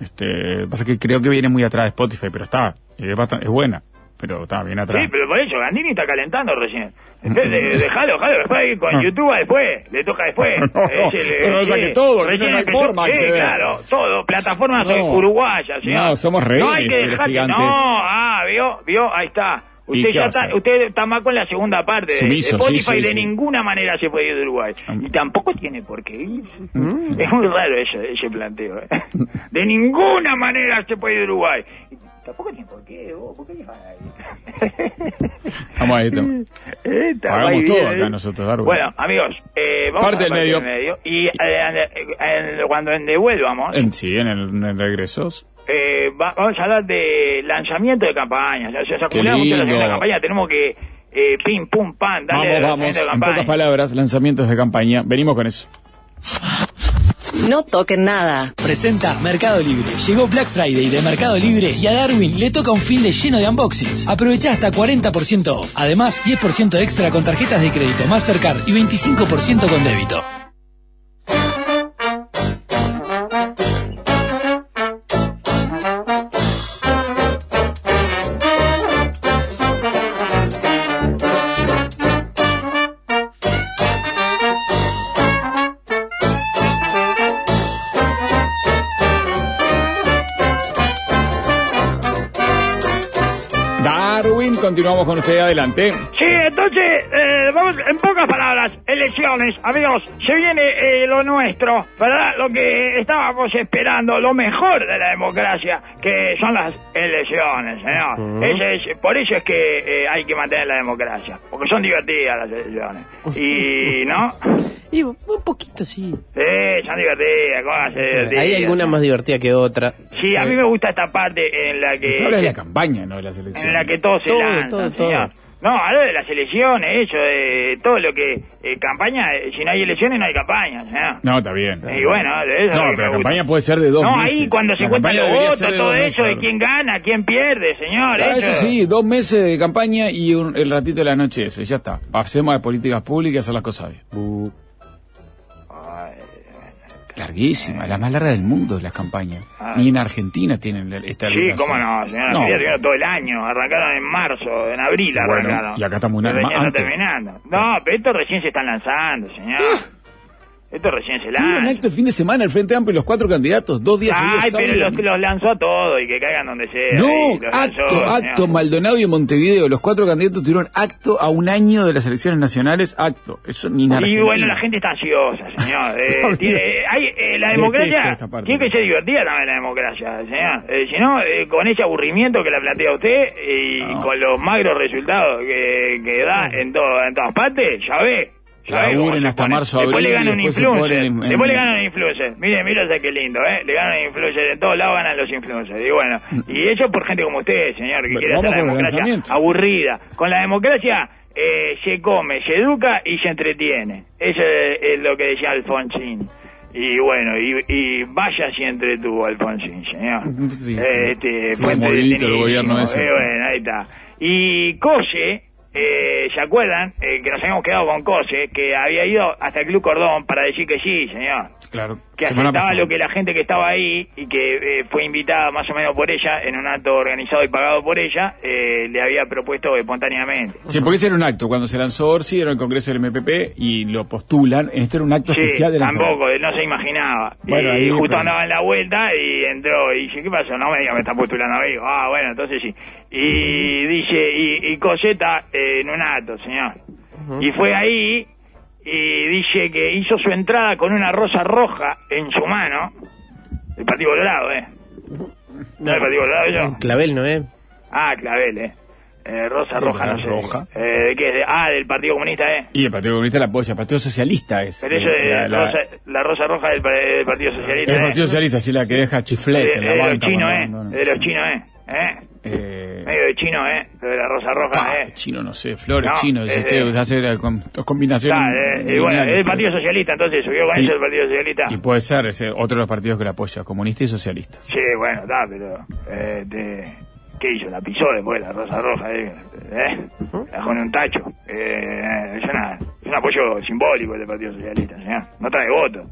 Este, pasa que creo que viene muy atrás de Spotify, pero está, es, bastante- es buena, pero está bien atrás. Sí, pero por eso, Gandini está calentando recién. Entonces, dejalo, dejalo, después con No. YouTube después, le toca después. No, no, saque todo, que no hay forma Sí, acceder. claro, todo, plataformas No. uruguayas. No, somos No hay que dejar que, no, ah, vio, vio, ahí está. ¿Y Usted ya está, usted está más con la segunda parte. Sumiso, Spotify de ninguna manera se puede ir de Uruguay. Y tampoco tiene por qué irse. Es muy raro ese, ese planteo. ¿eh? De ninguna manera se puede ir de Uruguay. Tampoco tiene por qué, vos, ¿por qué? Vamos ahí, está Pagamos todo acá nosotros, Darwin. Bueno, amigos, eh, vamos Parte a del medio. medio. Y eh, en- en- cuando en devuelvamos, En, sí, en el, en el regresos. eh, va- vamos a hablar de lanzamiento de campaña. O sea, se acumula mucho lanzamiento de campaña. Tenemos que, eh, pim, pum, pam, darle Vamos, vamos. En pocas palabras, lanzamientos de campaña. Venimos con eso. No toquen nada. Presenta Mercado Libre. Llegó Black Friday de Mercado Libre y a Darwin le toca un fin de lleno de unboxings. Aprovecha hasta 40% off. Además, 10% extra con tarjetas de crédito Mastercard y 25% con débito. Continuamos con usted adelante. Sí, entonces, eh, vamos, en pocas palabras, elecciones, amigos, se viene eh, lo nuestro, ¿verdad? Lo que estábamos esperando, lo mejor de la democracia, que son las elecciones, señor. Ese es, por eso es que eh, hay que mantener la democracia, porque son divertidas las elecciones. Y, ¿no? Y un poquito sí. Sí, son divertidas, cosas divertidas. Hay alguna más divertida que otra. Sí, a mí me gusta esta parte en la que... Usted habla de la campaña, no de las elecciones. en la que todo se Todo, lanza, todo, todo. No, hablo de las elecciones, eso, de todo lo que... eh, campaña, eh, si no hay elecciones no hay campaña, señor. No, está bien. Y bueno, de eso es No, pero la campaña puede ser de dos No, meses. ahí cuando se cuentan los votos, todo eso, de quién gana, quién pierde, señor. Claro, eso sí, dos meses de campaña y un- el ratito de la noche ese, ya está. Hacemos de políticas públicas y hacer las cosas bien. Larguísima, la más larga del mundo las campañas. Ni en Argentina tienen la- esta Sí, cómo no, señor. No. Todo el año. Arrancaron en marzo, en abril Bueno, arrancaron. y acá estamos un año antes. terminando. No, pero estos recién se están lanzando, señor. Esto recién se lanza. acto el fin de semana el Frente Amplio y los cuatro candidatos, dos días seguidos. Ay, pero los, los lanzó a todos y que caigan donde sea. No, los lanzó, acto, acto, Maldonado y Montevideo, los cuatro candidatos tuvieron acto a un año de las elecciones nacionales, acto. Eso ni nada. Y bueno, la gente está ansiosa, señor. Eh, tiene- eh, hay, eh, la democracia parte. tiene que ser divertida también la democracia, señor. Eh, si no, eh, con ese aburrimiento que la plantea usted y No. con los magros resultados que, que da en, todo, en todas partes, ya ve. Laburen hasta marzo, Después abril, le gana un después influencer. ponen en- en- Después le gana un influencer. Mire, mire ese qué lindo, ¿eh? Le ganan influencers. En todos lados ganan los influencers. Y bueno, y eso por gente como usted, señor, que Bueno, quiere hacer la democracia aburrida. Con la democracia eh, se come, se educa y se entretiene. Eso es, es lo que decía Alfonsín. Y bueno, y, y vaya si entretuvo Alfonsín, señor. Sí, sí. Este, Sí, puente movidito el gobierno ese. Eh, bueno, ahí está. Y Cose, eh, ¿se acuerdan? Eh, que nos habíamos quedado con Cose, que había ido hasta el Club Cordón para decir que sí, señor Claro, que semana aceptaba pasada. lo que la gente que estaba ahí y que eh, fue invitada más o menos por ella en un acto organizado y pagado por ella, eh, le había propuesto espontáneamente. Sí, porque ese era un acto. Cuando se lanzó Orsi era el Congreso del MPP y lo postulan. Este era un acto Sí, especial de la tampoco, él no se imaginaba. Bueno, y justo pero- andaba en la vuelta y entró y dice, ¿qué pasó? No me diga, me está postulando a mí. Ah, bueno, entonces sí. Y dice, y, y Coseta eh, en un acto, señor. Y fue ahí y dice que hizo su entrada con una rosa roja en su mano. El Partido Colorado, ¿eh? ¿No el Partido Colorado eso? Clavel, ¿no es? Ah, Clavel, ¿eh? Eh, rosa Sí, roja, no sé. roja. Eh, ¿De qué? es? De- ah, del Partido Comunista, ¿eh? Y el Partido Comunista la apoya, el Partido Socialista es. Pero eso Eh, de la, la- rosa, la rosa roja del, del Partido Socialista. el ¿eh? Partido Socialista, sí, la que deja de, chiflete en la de los chinos, ¿eh? no, no, De los sí. chinos, ¿eh? ¿Eh? Eh, Medio de chino, ¿eh? Lo de la rosa roja, pa, ¿eh? chino, no sé, flores No, chinos, eh, usted eh. hace la com- dos combinaciones. Está, eh, y bueno, es el Partido Socialista, entonces subió con Sí. eso el Partido Socialista. Y puede ser ese otro de los partidos que la apoya, comunista y socialista. Sí, bueno, está, pero... Eh, te- ¿Qué hizo? La pisó después la rosa roja, ¿eh? ¿Eh? La dejó en un tacho. Eh, es, una, es un apoyo simbólico del Partido Socialista, señor. No trae voto.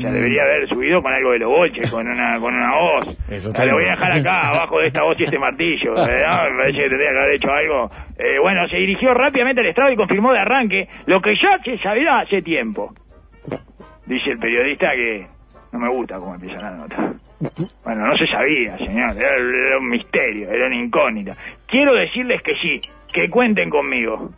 O sea, debería haber subido con algo de los bolches, con una, con una voz. Eso está lo voy a dejar acá, abajo de esta voz y este martillo. eh, ¿no? Me parece que tendría que haber hecho algo. Eh, bueno, se dirigió rápidamente al estrado y confirmó de arranque lo que ya se sabía hace tiempo. Dice el periodista que no me gusta cómo empieza la nota. Bueno, no se sabía, señor. Era, era un misterio, era una incógnita. Quiero decirles que sí, que cuenten conmigo.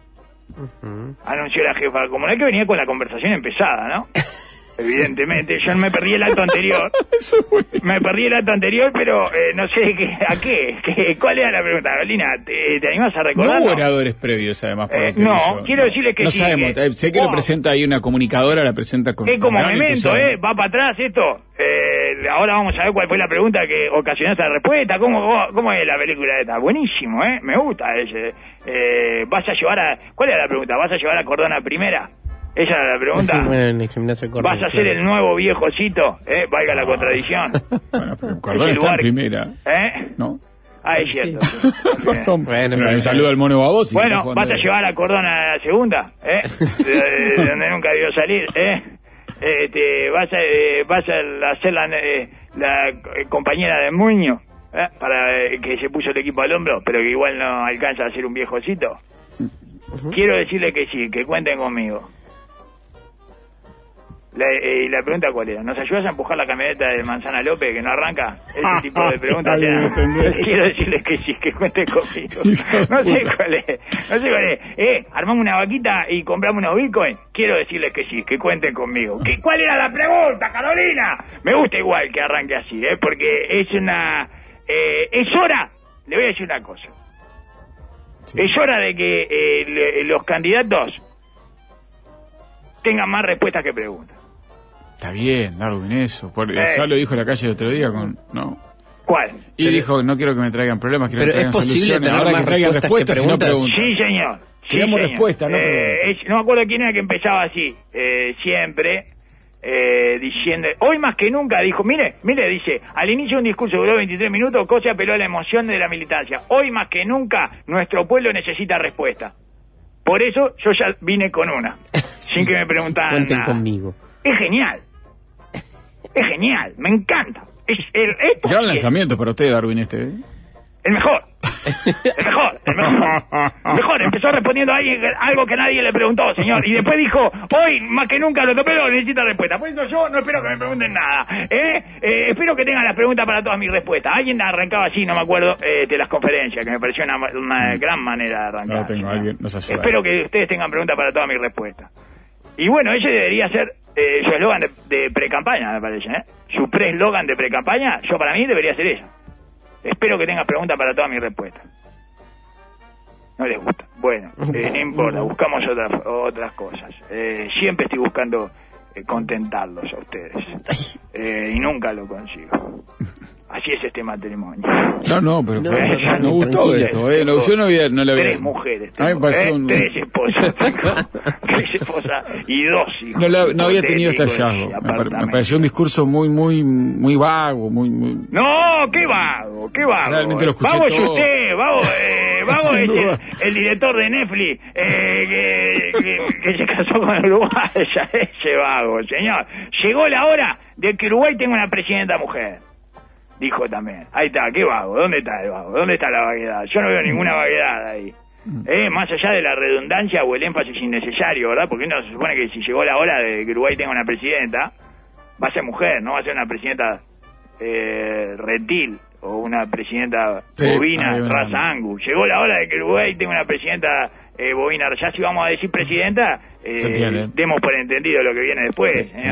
Anunció la jefa. Como no hay que venía con la conversación empezada, ¿no? Evidentemente, yo me perdí el acto anterior. Me perdí el acto anterior, pero eh, no sé qué, a qué, qué- ¿Cuál era la pregunta? Carolina, ¿te, te animas a No recordar? hubo oradores previos, además. por Eh, no, hizo. quiero decirles que no sí, sabemos, que- eh, sé que lo presenta ahí una comunicadora, la presenta con. Es como con memento. ¿eh? Va para atrás esto. Eh, ahora vamos a ver cuál fue la pregunta que ocasionó esta respuesta. ¿Cómo, cómo es la película esta? Buenísimo, ¿eh? Me gusta ese. Eh, ¿Vas a llevar a... ¿Cuál era la pregunta? ¿Vas a llevar a Cordona primera? ¿Esa era la pregunta? bueno, en el gimnasio de Córdoba, ¿Vas a ser claro. el nuevo viejocito? ¿Eh? Valga la contradicción. Bueno, pero Cordón está en primera, ¿Eh? ¿no? Ah, es cierto. sí. Bueno, Pero saludo al mono babosi. que Bueno, vas a llevar a Cordona a la segunda, ¿eh? De, de donde nunca vio salir, ¿eh? Este, vas a, eh, vas a hacer la, eh, la eh, compañera de Muño, ¿eh? Para eh, que se puso el equipo al hombro, pero que igual no alcanza a ser un viejocito. Quiero decirle que sí, que cuenten conmigo. La, eh, y la pregunta cuál era, ¿nos ayudas a empujar la camioneta de Manzana López que no arranca? Ese tipo de preguntas. No entendés. Quiero decirles que sí, que cuenten conmigo. No sé cuál es, no sé cuál es. Eh, armamos una vaquita y compramos unos bitcoins. Quiero decirles que sí, que cuenten conmigo. ¿Qué, ¿Cuál era la pregunta, Carolina? Me gusta igual que arranque así, ¿eh? Porque es una... eh, es hora, le voy a decir una cosa. Es hora de que eh, le- los candidatos tengan más respuestas que preguntas. Está bien, Darwin, eso. Por, Eh. Ya lo dijo la calle el otro día con. No. ¿Cuál? Y dijo, no quiero que me traigan problemas, quiero Pero que es traigan posible soluciones. tener Ahora más que traigan respuestas respuestas, que y no. Sí, señor. Sí, señor. respuesta, no Eh, es- no me acuerdo quién era que empezaba así, eh, siempre, eh, diciendo, hoy más que nunca, dijo, mire, mire, dice, al inicio un discurso duró 23 minutos, cosa apeló a la emoción de la militancia. Hoy más que nunca, nuestro pueblo necesita respuesta. Por eso yo ya vine con una, sin que me preguntaran Cuenten nada. conmigo. Es genial. Es genial, me encanta. Es el, esto Gran es lanzamiento para usted, Darwin, este. ¿eh? el mejor. El mejor, el mejor. El mejor. Empezó respondiendo a alguien algo que nadie le preguntó, señor. Y después dijo, hoy más que nunca lo topero necesita respuesta. Por eso yo no espero que me pregunten nada. ¿eh? Eh, espero que tengan las preguntas para todas mis respuestas. Alguien arrancaba así, no me acuerdo, eh, de las conferencias, que me pareció una, una gran manera de arrancar. No tengo, alguien nos ayuda. Espero que ustedes tengan preguntas para todas mis respuestas. Y bueno, ese debería ser eh, su eslogan de, de pre-campaña, me parece. ¿eh? Su pre-eslogan de pre-campaña, yo para mí debería ser eso. Espero que tengas preguntas para todas mis respuestas. No les gusta. Bueno, eh, no importa, buscamos otras, otras cosas. Eh, siempre estoy buscando eh, contentarlos a ustedes. Eh, y nunca lo consigo. Así es este matrimonio. No, no, pero No, fue- no, no, me gustó esto, eh. No, yo no había, no le había. Tres mujeres. A mí me tengo, pareció ¿eh? un- Tres esposas. Tres esposas y dos hijos. No, la- no había tenido este hallazgo. Me, pareció un discurso muy, muy, muy vago, muy, muy. No, qué vago, qué vago. Realmente lo escuché vago es todo. usted, vago, eh, vago Sin es duda. el, el director de Netflix eh, que, que- que se casó con Uruguay, ya ese vago, señor. Llegó la hora de que Uruguay tenga una presidenta mujer. Dijo también. Ahí está, qué vago. ¿Dónde está el vago? ¿Dónde está la vaguedad? Yo no veo ninguna vaguedad ahí. Eh, más allá de la redundancia o el énfasis innecesario, ¿verdad? Porque no se supone que si llegó la hora de que Uruguay tenga una presidenta, va a ser mujer, no va a ser una presidenta eh, reptil o una presidenta bovina, raza angus. Llegó la hora de que Uruguay tenga una presidenta eh, bovina. Ya si vamos a decir presidenta, eh, demos por entendido lo que viene después. Sí.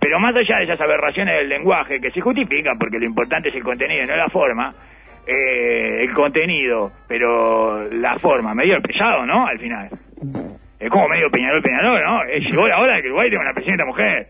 Pero más allá de esas aberraciones del lenguaje, que se justifican porque lo importante es el contenido y no la forma, eh, el contenido, pero la forma, medio pesado, ¿no? Al final. Es como medio Peñarol Peñarol, ¿no? Eh, llegó la hora de que Uruguay tenga una presidenta mujer.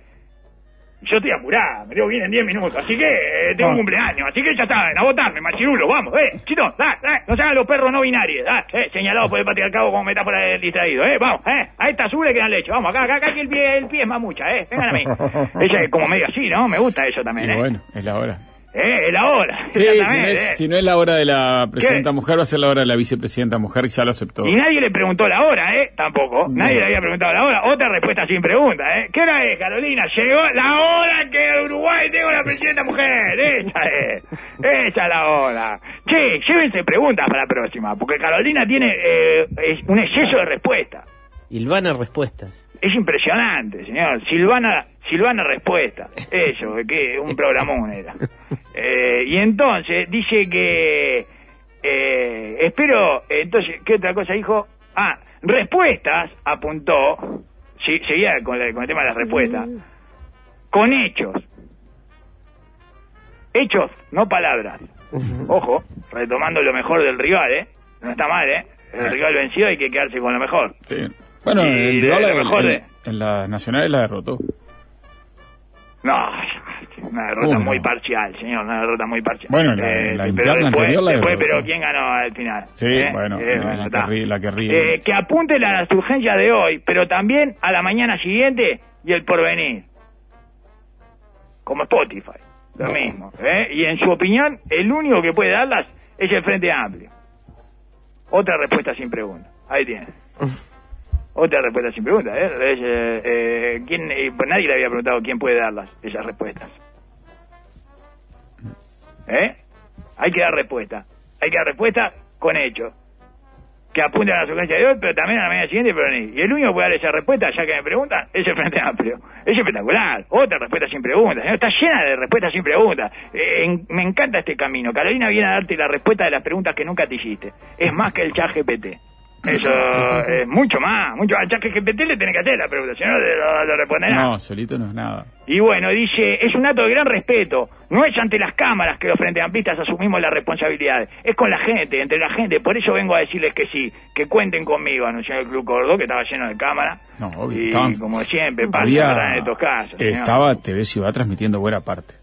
Yo estoy apurada, me tengo que ir en 10 minutos, así que eh, tengo un Ah. cumpleaños, así que ya saben, a votarme, machirulo, vamos, eh, chito, da, da, no se hagan los perros no binarios, da, eh, señalados por el patriarcado como metáfora del distraído, eh, vamos, eh, a esta azul le quedan leche, vamos, acá, acá, acá, que el pie, el pie es mamucha, eh, vengan a mí. Ella es como medio así, ¿no? Me gusta eso también, Y eh. bueno, es la hora. Eh, es la hora, Sí, si no, es, eh. si no es la hora de la presidenta ¿Qué? mujer, va a ser la hora de la vicepresidenta mujer, ya lo aceptó. Y nadie le preguntó la hora, ¿eh? Tampoco. Nadie le había preguntado la hora. Otra respuesta sin pregunta, ¿eh? ¿Qué hora es, Carolina? Llegó la hora que Uruguay tenga una presidenta mujer. Esa es. Esa es la hora. Che, llévense preguntas para la próxima, porque Carolina tiene eh, un exceso de respuesta. Ilvana respuestas. Es impresionante, señor. Silvana, Silvana Respuesta. Eso, que un programón era. Eh, y entonces dice que... eh, espero... Entonces, ¿qué otra cosa dijo? Ah, respuestas, apuntó. Sí, seguía con, la- con el tema de las respuestas. Con hechos. Hechos, no palabras. Ojo, retomando lo mejor del rival, ¿eh? No está mal, ¿eh? El rival vencido hay que quedarse con lo mejor. Sí. Bueno, Y el de rival lo en, mejor en- de- en las nacionales la derrotó. No, una derrota ¿Cómo no? muy parcial, señor, una derrota muy parcial. Bueno, la- la pero interna después, anterior la después, derrotó. pero ¿quién ganó al final? Sí, ¿Eh? bueno, Eh, la- la que ríe- la que ríe. Eh, que apunte a las urgencias de hoy, pero también a la mañana siguiente y el porvenir. Como Spotify, lo mismo. ¿eh? Y en su opinión, el único que puede darlas es el Frente Amplio. Otra respuesta sin pregunta. Ahí tiene. Otra respuesta sin pregunta, ¿eh? Eh, eh, ¿quién, eh, pues nadie le había preguntado quién puede darlas, esas respuestas. ¿Eh? Hay que dar respuesta. Hay que dar respuesta con hechos. Que apunten a la urgencias de hoy, pero también a la mañana siguiente, pero ni. Y el único que puede dar esa respuesta, ya que me preguntan, es el Frente Amplio. Es espectacular. Otra respuesta sin preguntas. Está llena de respuestas sin preguntas. Me encanta este camino. Carolina viene a darte la respuesta de las preguntas que nunca te hiciste. Es más que el chat GPT. Eso es mucho más. Mucho más. Al chat GPT le tenés que hacer la pregunta, si no, lo, lo responderá. No, solito no es nada. Y bueno, dice, es un acto de gran respeto. No es ante las cámaras que los frente amplistas asumimos la responsabilidad. Es con la gente, entre la gente. Por eso vengo a decirles que sí, que cuenten conmigo, anunció el Club Córdoba, que estaba lleno de cámaras. No, obvio. Y estaban- como siempre, pasa había- en estos casos. señor. Estaba TV Ciudad transmitiendo buena parte.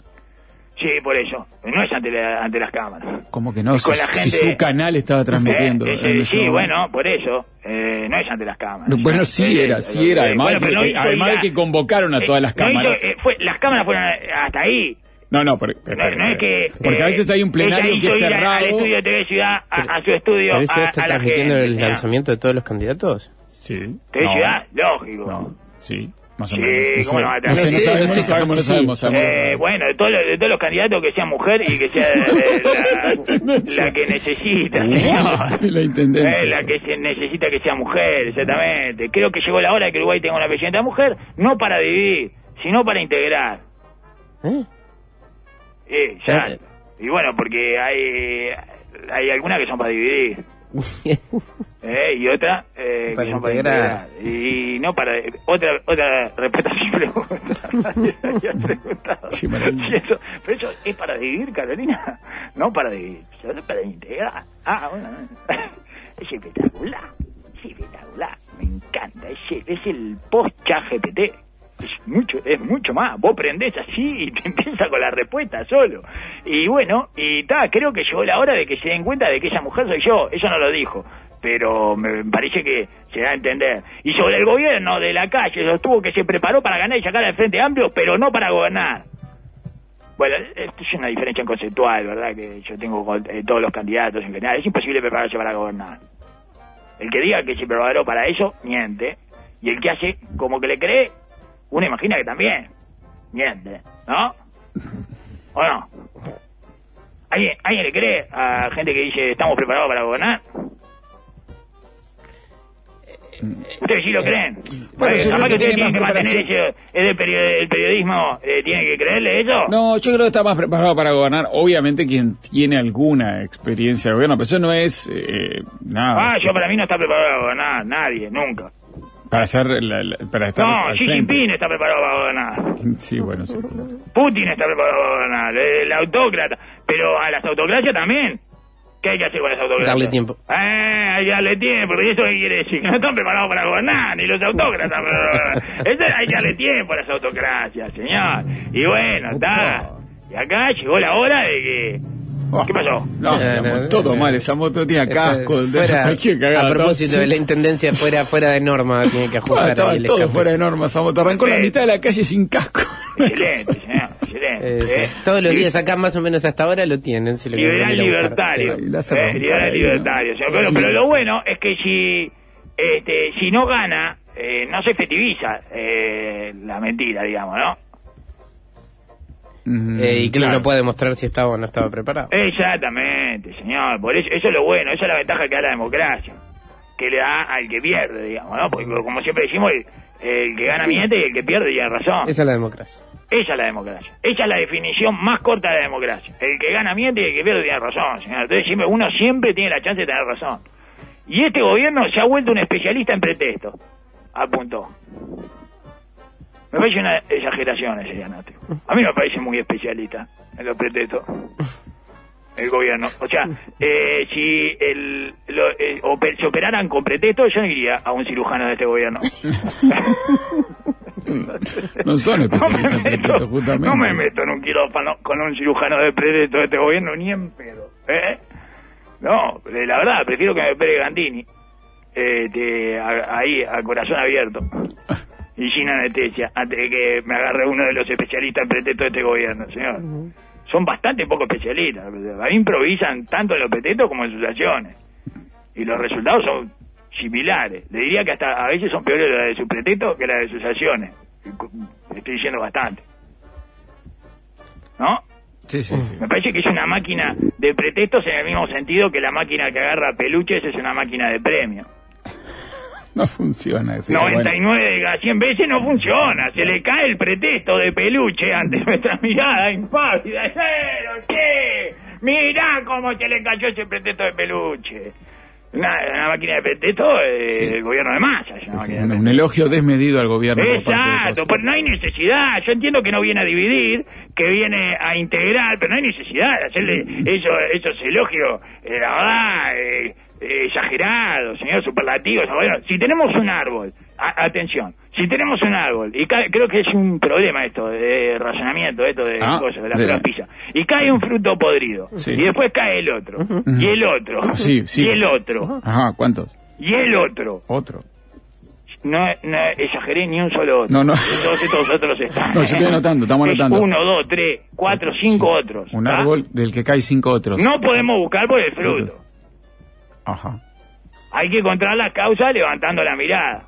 Sí, por eso. No es ante, la- ante las cámaras. Como que no, si, la si gente- su canal estaba transmitiendo. Eh, eh, en sí, bueno, por eso. Eh, no es ante las cámaras. Bueno, sí Eh, era, sí era. eh, Además, bueno, pero no de, hizo además de a- que convocaron a todas las Eh, no hizo- cámaras. eh, fue- las cámaras fueron hasta ahí. No, no, por- No, no es que... porque a eh, veces hay un plenario que es a- cerrado. Al estudio de TV Ciudad, a, a su estudio, ¿TV a, Ciudad está a la transmitiendo gente, el lanzamiento de todos los candidatos? Sí. TV No, Ciudad, lógico. No, sí. Más o Sí, menos. ¿cómo no va a no sé, no tener? sabemos, Sí, no sabemos, no sí. sabemos, sabemos. Eh, bueno, de todos, los, de todos los candidatos que sea mujer y que sea eh, la, la que necesita. La intendencia. Eh, la que se necesita que sea mujer, exactamente. Creo que llegó la hora de que Uruguay tenga una presidenta mujer, no para dividir, sino para integrar. ¿Eh? Eh, ya. Eh. Y bueno, porque hay, hay algunas que son para dividir. Eh, y otra eh, Para para integrar. integrar. Y no para... Otra otra respuesta a mi pregunta. Maravilla. Sí, eso- pero eso es para dividir, Carolina. No para dividir, solo para integrar. Ah, bueno. Es espectacular. Es espectacular. Me encanta. Es el, es el post-chat GPT. Es mucho, es mucho más. Vos prendés así y te empieza con la respuesta solo. Y bueno, y ta, creo que llegó la hora de que se den cuenta de que esa mujer soy yo. Ella no lo dijo, pero me parece que se da a entender. Y sobre el gobierno de la calle, sostuvo que se preparó para ganar y sacar al Frente Amplio, pero no para gobernar. Bueno, esto es una diferencia conceptual, ¿verdad? Que yo tengo con eh, todos los candidatos en general. Es imposible prepararse para gobernar. El que diga que se preparó para eso, miente. Y el que hace como que le cree, uno imagina que también miente, ¿no? ¿O no? ¿Alguien, ¿Alguien le cree a gente que dice estamos preparados para gobernar? ¿Ustedes sí lo creen? Bueno, Eh, yo capaz creo que que tiene tienen que mantener ese, es del period- el periodismo, eh, ¿tienen que creerle eso? No, yo creo que está más preparado para gobernar. Obviamente quien tiene alguna experiencia de gobierno, pero eso no es eh, nada. Ah, yo para mí no está preparado para gobernar, nadie, nunca. Para hacer la- la- para estar No, Xi. Jinping está preparado para gobernar. Sí, bueno, sí. Putin está preparado para gobernar, el autócrata. Pero a las autocracias también. ¿Qué hay que hacer con las autocracias? Darle tiempo. Eh, hay que darle tiempo, porque eso qué quiere decir, que no están preparados para gobernar, ni los autócratas. pero- Eso hay que darle tiempo a las autocracias, señor. Y bueno, está. Y acá llegó la hora de que... ¿Qué pasó? No, No, digamos, no, todo no. mal. Esa moto tenía casco. Fuera- cualquier cagada. a propósito todo de la intendencia fuera fuera de norma tiene que ajustar estaba ahí todo escape. fuera de norma esa moto. Arrancó en la Sí. mitad de la calle sin casco. Excelente, señor, excelente. Eh, sí. Eh, Todos los días acá más o menos hasta ahora lo tienen. Si lo quieren Liberal libertario. Sí, Eh, liberal ahí, libertario. O sea, pero, Sí. pero lo bueno es que si este, si no gana, eh, no se efectiviza eh, la mentira, digamos, ¿no? Mm, Eh, y que claro. uno puede demostrar si estaba o no estaba preparado. Exactamente, señor. Por eso, eso es lo bueno, esa es la ventaja que da la democracia. Que le da al que pierde, digamos, ¿no? Porque como siempre decimos, el, el que gana miente y el que pierde tiene razón. Esa es la democracia. Esa es la democracia. Esa es la definición más corta de la democracia. El que gana miente y el que pierde tiene razón, señor. Entonces siempre, uno siempre tiene la chance de tener razón. Y este gobierno se ha vuelto un especialista en pretextos. Apuntó. Me parece una exageración ese diagnóstico. A mí me parece muy especialista en los pretextos. El gobierno. O sea, eh, si el, lo- eh, oper- se operaran con pretextos, yo no iría a un cirujano de este gobierno. No son No especialistas en meto, pretextos, justamente. no me meto en un quirófano con un cirujano de pretexto de este gobierno ni en pedo. ¿eh? No, la verdad, prefiero que me opere Gandini. Este, a- ahí, a corazón abierto. Y sin anestesia, antes de que me agarre uno de los especialistas en pretexto de este gobierno, señor. Son bastante poco especialistas. A mí improvisan tanto en los pretextos como en sus acciones. Y los resultados son similares. Le diría que hasta a veces son peores las de sus pretextos que las de sus acciones. Estoy diciendo bastante. ¿No? Sí, sí, sí. Me parece que es una máquina de pretextos en el mismo sentido que la máquina que agarra peluches es una máquina de premio. No funciona. sí, bueno. 99 de cada 100 veces no funciona. Se le cae el pretexto de peluche ante nuestra mirada impávida. ¡Pero qué! Mirá cómo se le cayó ese pretexto de peluche. Una, una máquina de pretexto Sí. del gobierno de masa. es una Sí, máquina sí, de un, elogio desmedido al gobierno. Exacto, José. pues no hay necesidad. Yo entiendo que no viene a dividir, que viene a integrar, pero no hay necesidad de hacerle eso, esos elogios, eh, la verdad, eh, eh, exagerados, señor, superlativos. Bueno, si tenemos un árbol, a- atención, si tenemos un árbol, y cae- creo que es un problema esto de razonamiento, esto de Ah, cosas, de la de- frapilla, y cae un fruto podrido, Sí. y después cae el otro, y el otro, Sí, sí. y el otro, Ajá, ¿cuántos? y el otro. Otro. No, no exageré ni un solo otro. No, no. Todos estos otros están. No, yo estoy anotando, estamos Es anotando. uno, dos, tres, cuatro, cinco otros. Un ¿tá? árbol del que caen cinco otros. No podemos buscar por el fruto. Ajá. Hay que encontrar la causa levantando la mirada.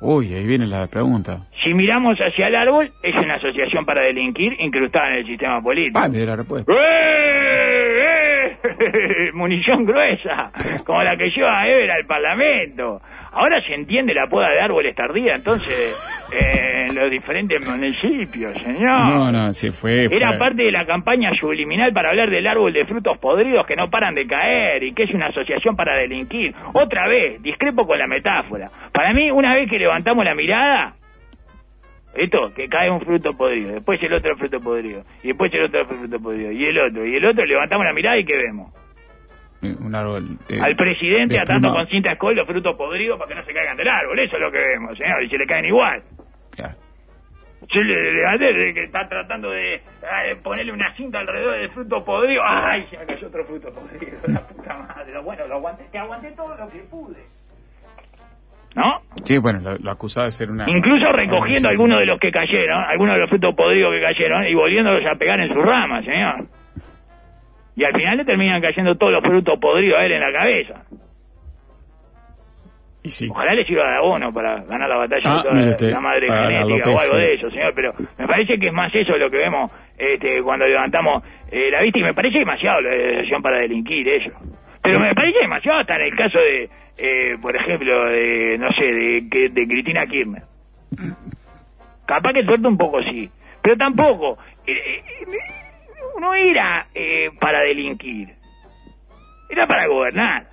Uy, ahí viene la pregunta. Si miramos hacia el árbol, es una asociación para delinquir incrustada en el sistema político. Ah, la respuesta. ¡Eh! ¡Eh! Munición gruesa, como la que lleva Ever al Parlamento. Ahora se entiende la poda de árboles tardía, entonces, en los diferentes municipios, señor. No, no, sí, fue. fue- Era parte de la campaña subliminal para hablar del árbol de frutos podridos que no paran de caer y que es una asociación para delinquir. Otra vez, discrepo con la metáfora. Para mí, una vez que levantamos la mirada, esto, que cae un fruto podrido, después el otro fruto podrido, y después el otro fruto podrido, y el otro, y el otro, levantamos la mirada y ¿qué vemos? Un árbol. eh, Al presidente atando con cinta escol los frutos podridos para que no se caigan del árbol, eso es lo que vemos, señor, y se le caen igual. Claro. Yo le que está tratando de ay, ponerle una cinta alrededor del fruto podrido. ¡Ay! Se me cayó otro fruto podrido. La puta madre. Lo bueno, lo aguanté. Que aguanté todo lo que pude. ¿No? Sí, bueno, lo, lo acusaba de ser una. Incluso recogiendo algunos de los que cayeron, algunos de los frutos podridos que cayeron y volviéndolos a pegar en sus ramas, señor. Y al final le terminan cayendo todos los frutos podridos a él en la cabeza. Y sí. Ojalá le sirva de abono para ganar la batalla Ah, de toda la- usted, la madre genética o algo de eso, señor. Pero me parece que es más eso lo que vemos este, cuando levantamos eh, la vista y me parece demasiado la asociación para delinquir ellos. Pero me parece demasiado hasta en el caso de, eh, por ejemplo, de, no sé, de, que- de Cristina Kirchner. Capaz que suelta un poco sí, pero tampoco. eh, eh, no era eh, para delinquir, era para gobernar.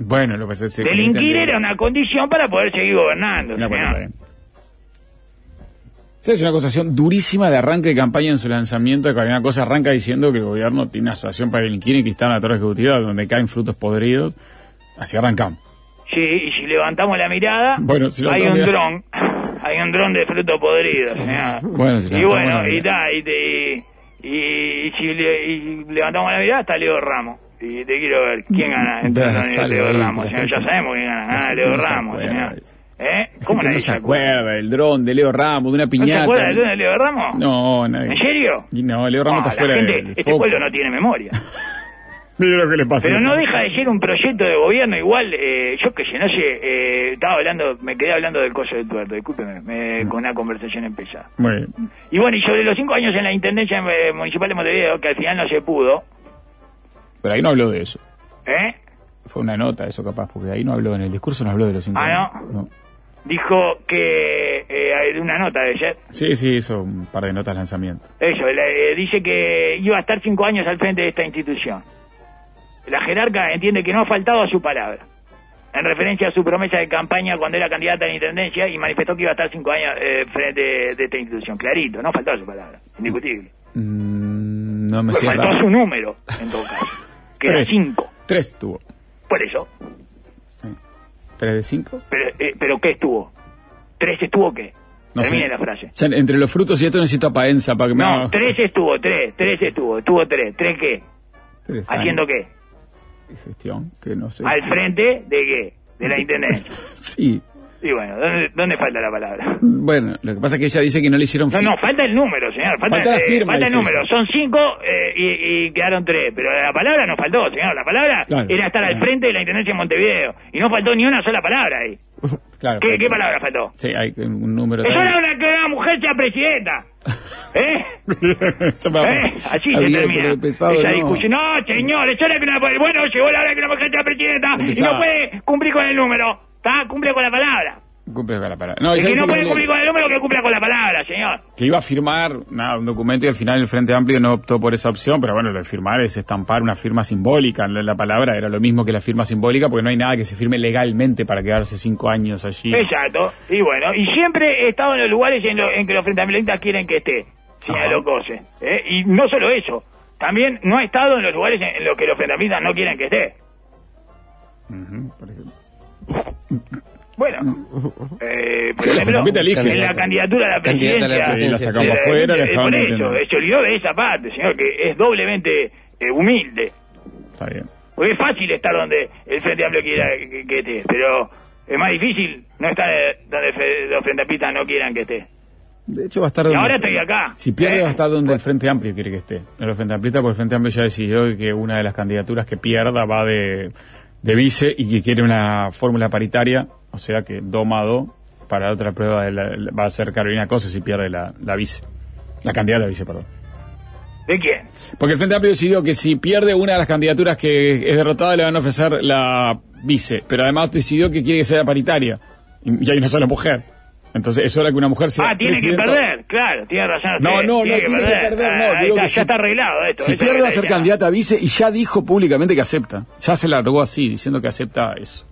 Bueno, lo que se, se Delinquir era una condición para poder seguir gobernando. No, bueno, es una acusación durísima de arranque de campaña en su lanzamiento, que una cosa arranca diciendo que el gobierno tiene una asociación para delinquir y que está en la torre ejecutiva donde caen frutos podridos. Así arrancamos. Sí, y si levantamos la mirada, Bueno, si hay un dron. Hay un dron de fruto podrido, señor. Bueno, si y bueno, y, ta, y, te- y, y si le- y levantamos la mirada, está Leo Ramos. Y te quiero ver quién gana salve Leo Ramos. señor. Ya sabemos quién gana. La Leo Ramos, señor. de. ¿Eh? ¿Cómo nadie no se acuerda del dron de Leo Ramos, de una ¿No se piñata. acuerda del dron de Leo Ramos? No, nadie. ¿En serio? No, Leo Ramos Ah, está fuera gente, del este foco. pueblo no tiene memoria. Mira lo que le pasa. Pero no deja de ser un proyecto de gobierno igual, eh, yo que sé, no sé, eh, estaba hablando, me quedé hablando del coso del tuerto, discúlpeme, me- con una conversación empezada. Bueno, Y bueno, y sobre los cinco años en la Intendencia eh, Municipal de Montevideo, que al final no se pudo, pero ahí no habló de eso. ¿eh? Fue una nota eso capaz, porque ahí no habló, en el discurso no habló de los cinco Ah, no. Dijo que, eh, una nota de ayer, Sí, sí, hizo un par de notas lanzamiento. eso, le- eh, dice que iba a estar cinco años al frente de esta institución. La jerarca entiende que no ha faltado a su palabra. En referencia a su promesa de campaña cuando era candidata a la intendencia y manifestó que iba a estar cinco años eh, frente de, de esta institución. Clarito, no faltó a su palabra. Indiscutible. Mm, no me Pues faltó su número, en todo caso. Que era Tres. cinco. Tres tuvo. Por eso. Sí. ¿Tres de cinco? Pero, eh, ¿pero qué estuvo? ¿Tres estuvo qué? No Termine sé. la frase. Ya, entre los frutos y esto necesito Paenza para que me No, haga- tres estuvo, tres, tres estuvo, estuvo tres. ¿Tres qué? Tres ¿Haciendo años qué? gestión, que no sé. ¿Al frente de qué? De la intendencia. Sí. Y bueno, ¿dónde, dónde falta la palabra? Bueno, lo que pasa es que ella dice que no le hicieron No, fi- no, falta el número, señor. Falta, Falta la eh, firma, falta el número. Son cinco eh, y, y quedaron tres. Pero la palabra no faltó, señor. La palabra Claro. era estar al Claro. frente de la Intendencia de Montevideo. Y no faltó ni una sola palabra ahí. Claro, ¿Qué, palabra faltó? Sí, hay un número. Eso era una, que una mujer sea presidenta. ¿Eh? ¿Eh? Así se termina pesado, esa no. discusión. No, señor, que una... Bueno, llegó la hora que una mujer sea presidenta y no puede cumplir con el número. ¿Está? Cumple con la palabra. Cumple con la palabra. No, El que no puede cumplir con el número, que cumpla con la palabra, señor. que iba a firmar nada, un documento y al final el Frente Amplio no optó por esa opción, pero bueno, lo de firmar es estampar una firma simbólica. La, la palabra era lo mismo que la firma simbólica porque no hay nada que se firme legalmente para quedarse cinco años allí. Exacto. Y bueno, y siempre he estado en los lugares en, lo- en que los frentamientos quieren que esté. Cose. ¿eh? Y no solo eso, también no ha estado en los lugares en, los que los frentamientos no quieren que esté. Por ejemplo. Bueno, eh, por Sí, la ejemplo, en la candidatura a la Candidato a la presidencia, la presidencia, sacamos afuera, la eh, por eso, se olvidó de esa parte, señor, que es doblemente eh, humilde. Está bien. Porque es fácil estar donde el Frente Amplio quiera que, que esté, pero es más difícil no estar eh, donde los Frente Amplistas no quieran que esté. De hecho, va a estar Y donde. ahora estoy acá. Si pierde, ¿eh? va a estar donde el Frente Amplio quiere que esté. En los Frente Amplistas, porque el Frente Amplio ya decidió que una de las candidaturas que pierda va de, de vice y que quiere una fórmula paritaria O sea que domado para la otra prueba de la- va a ser Carolina Cosa si pierde la, la vice. La candidata a vice, perdón. ¿De quién? Porque el Frente Amplio decidió que si pierde una de las candidaturas que es derrotada le van a ofrecer la vice, pero además decidió que quiere que sea paritaria. Y, hay una sola mujer. Entonces es hora que una mujer sea Ah, tiene que perder, claro, tiene razón. No, usted, no, no, tiene que perder, no, Ah, digo está, que ya si- está arreglado esto. Si pierde va a ser candidata a vice y ya dijo públicamente que acepta. Ya se largó así, diciendo que acepta eso.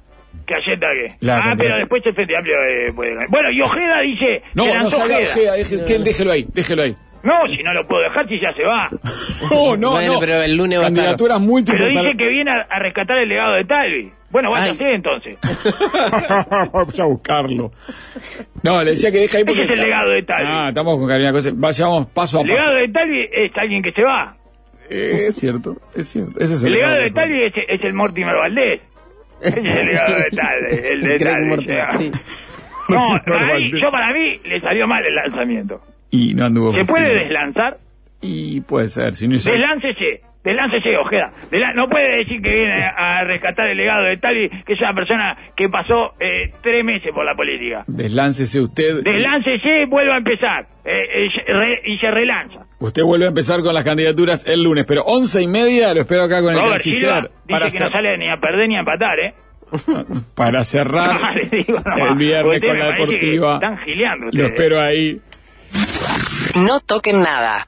¿Que acepta qué? La ah, candidata. pero después el Frente Amplio eh, ganar. Bueno, y Ojeda dice... No, se no salga Ojeda. Deje- que- déjelo ahí, déjelo ahí. No, si no lo puedo dejar, si ya se va. No, no, Bueno, no. pero el lunes va a. Candidaturas múltiples. Pero dice para- que viene a, a rescatar el legado de Talvi. Bueno, Ay. váyase entonces. Vamos a buscarlo. No, le decía que deja ahí porque... Ese es el legado de Talvi. Ah, estamos con Carolina Cosa. Vayamos paso a El paso. legado de Talvi es alguien que se va. Eh, es cierto, es cierto. Ese es el, El legado de Cosa. Talvi es, es el Mortimer Valdés. Ese es el legado de Talvi. El de Talvi. Sí. No, Mortimer para mí, Valdés. yo para mí le salió mal el lanzamiento. Y no anduvo ¿Se puede deslanzar? Y puede ser, si no hizo... Desláncese, desláncese, Ojeda. No puede decir que viene a rescatar el legado de Talvi, que es una persona que pasó eh, tres meses por la política. Desláncese usted. Desláncese, vuelva a empezar. eh, eh, re- y se relanza. Usted vuelve a empezar con las candidaturas el lunes, pero once y media lo espero acá con el Robert canciller dice para, que cer- no sale ni a perder ni a empatar, ¿eh? para cerrar No, digo el viernes con la deportiva. Están gileando Lo espero ahí. No toquen nada.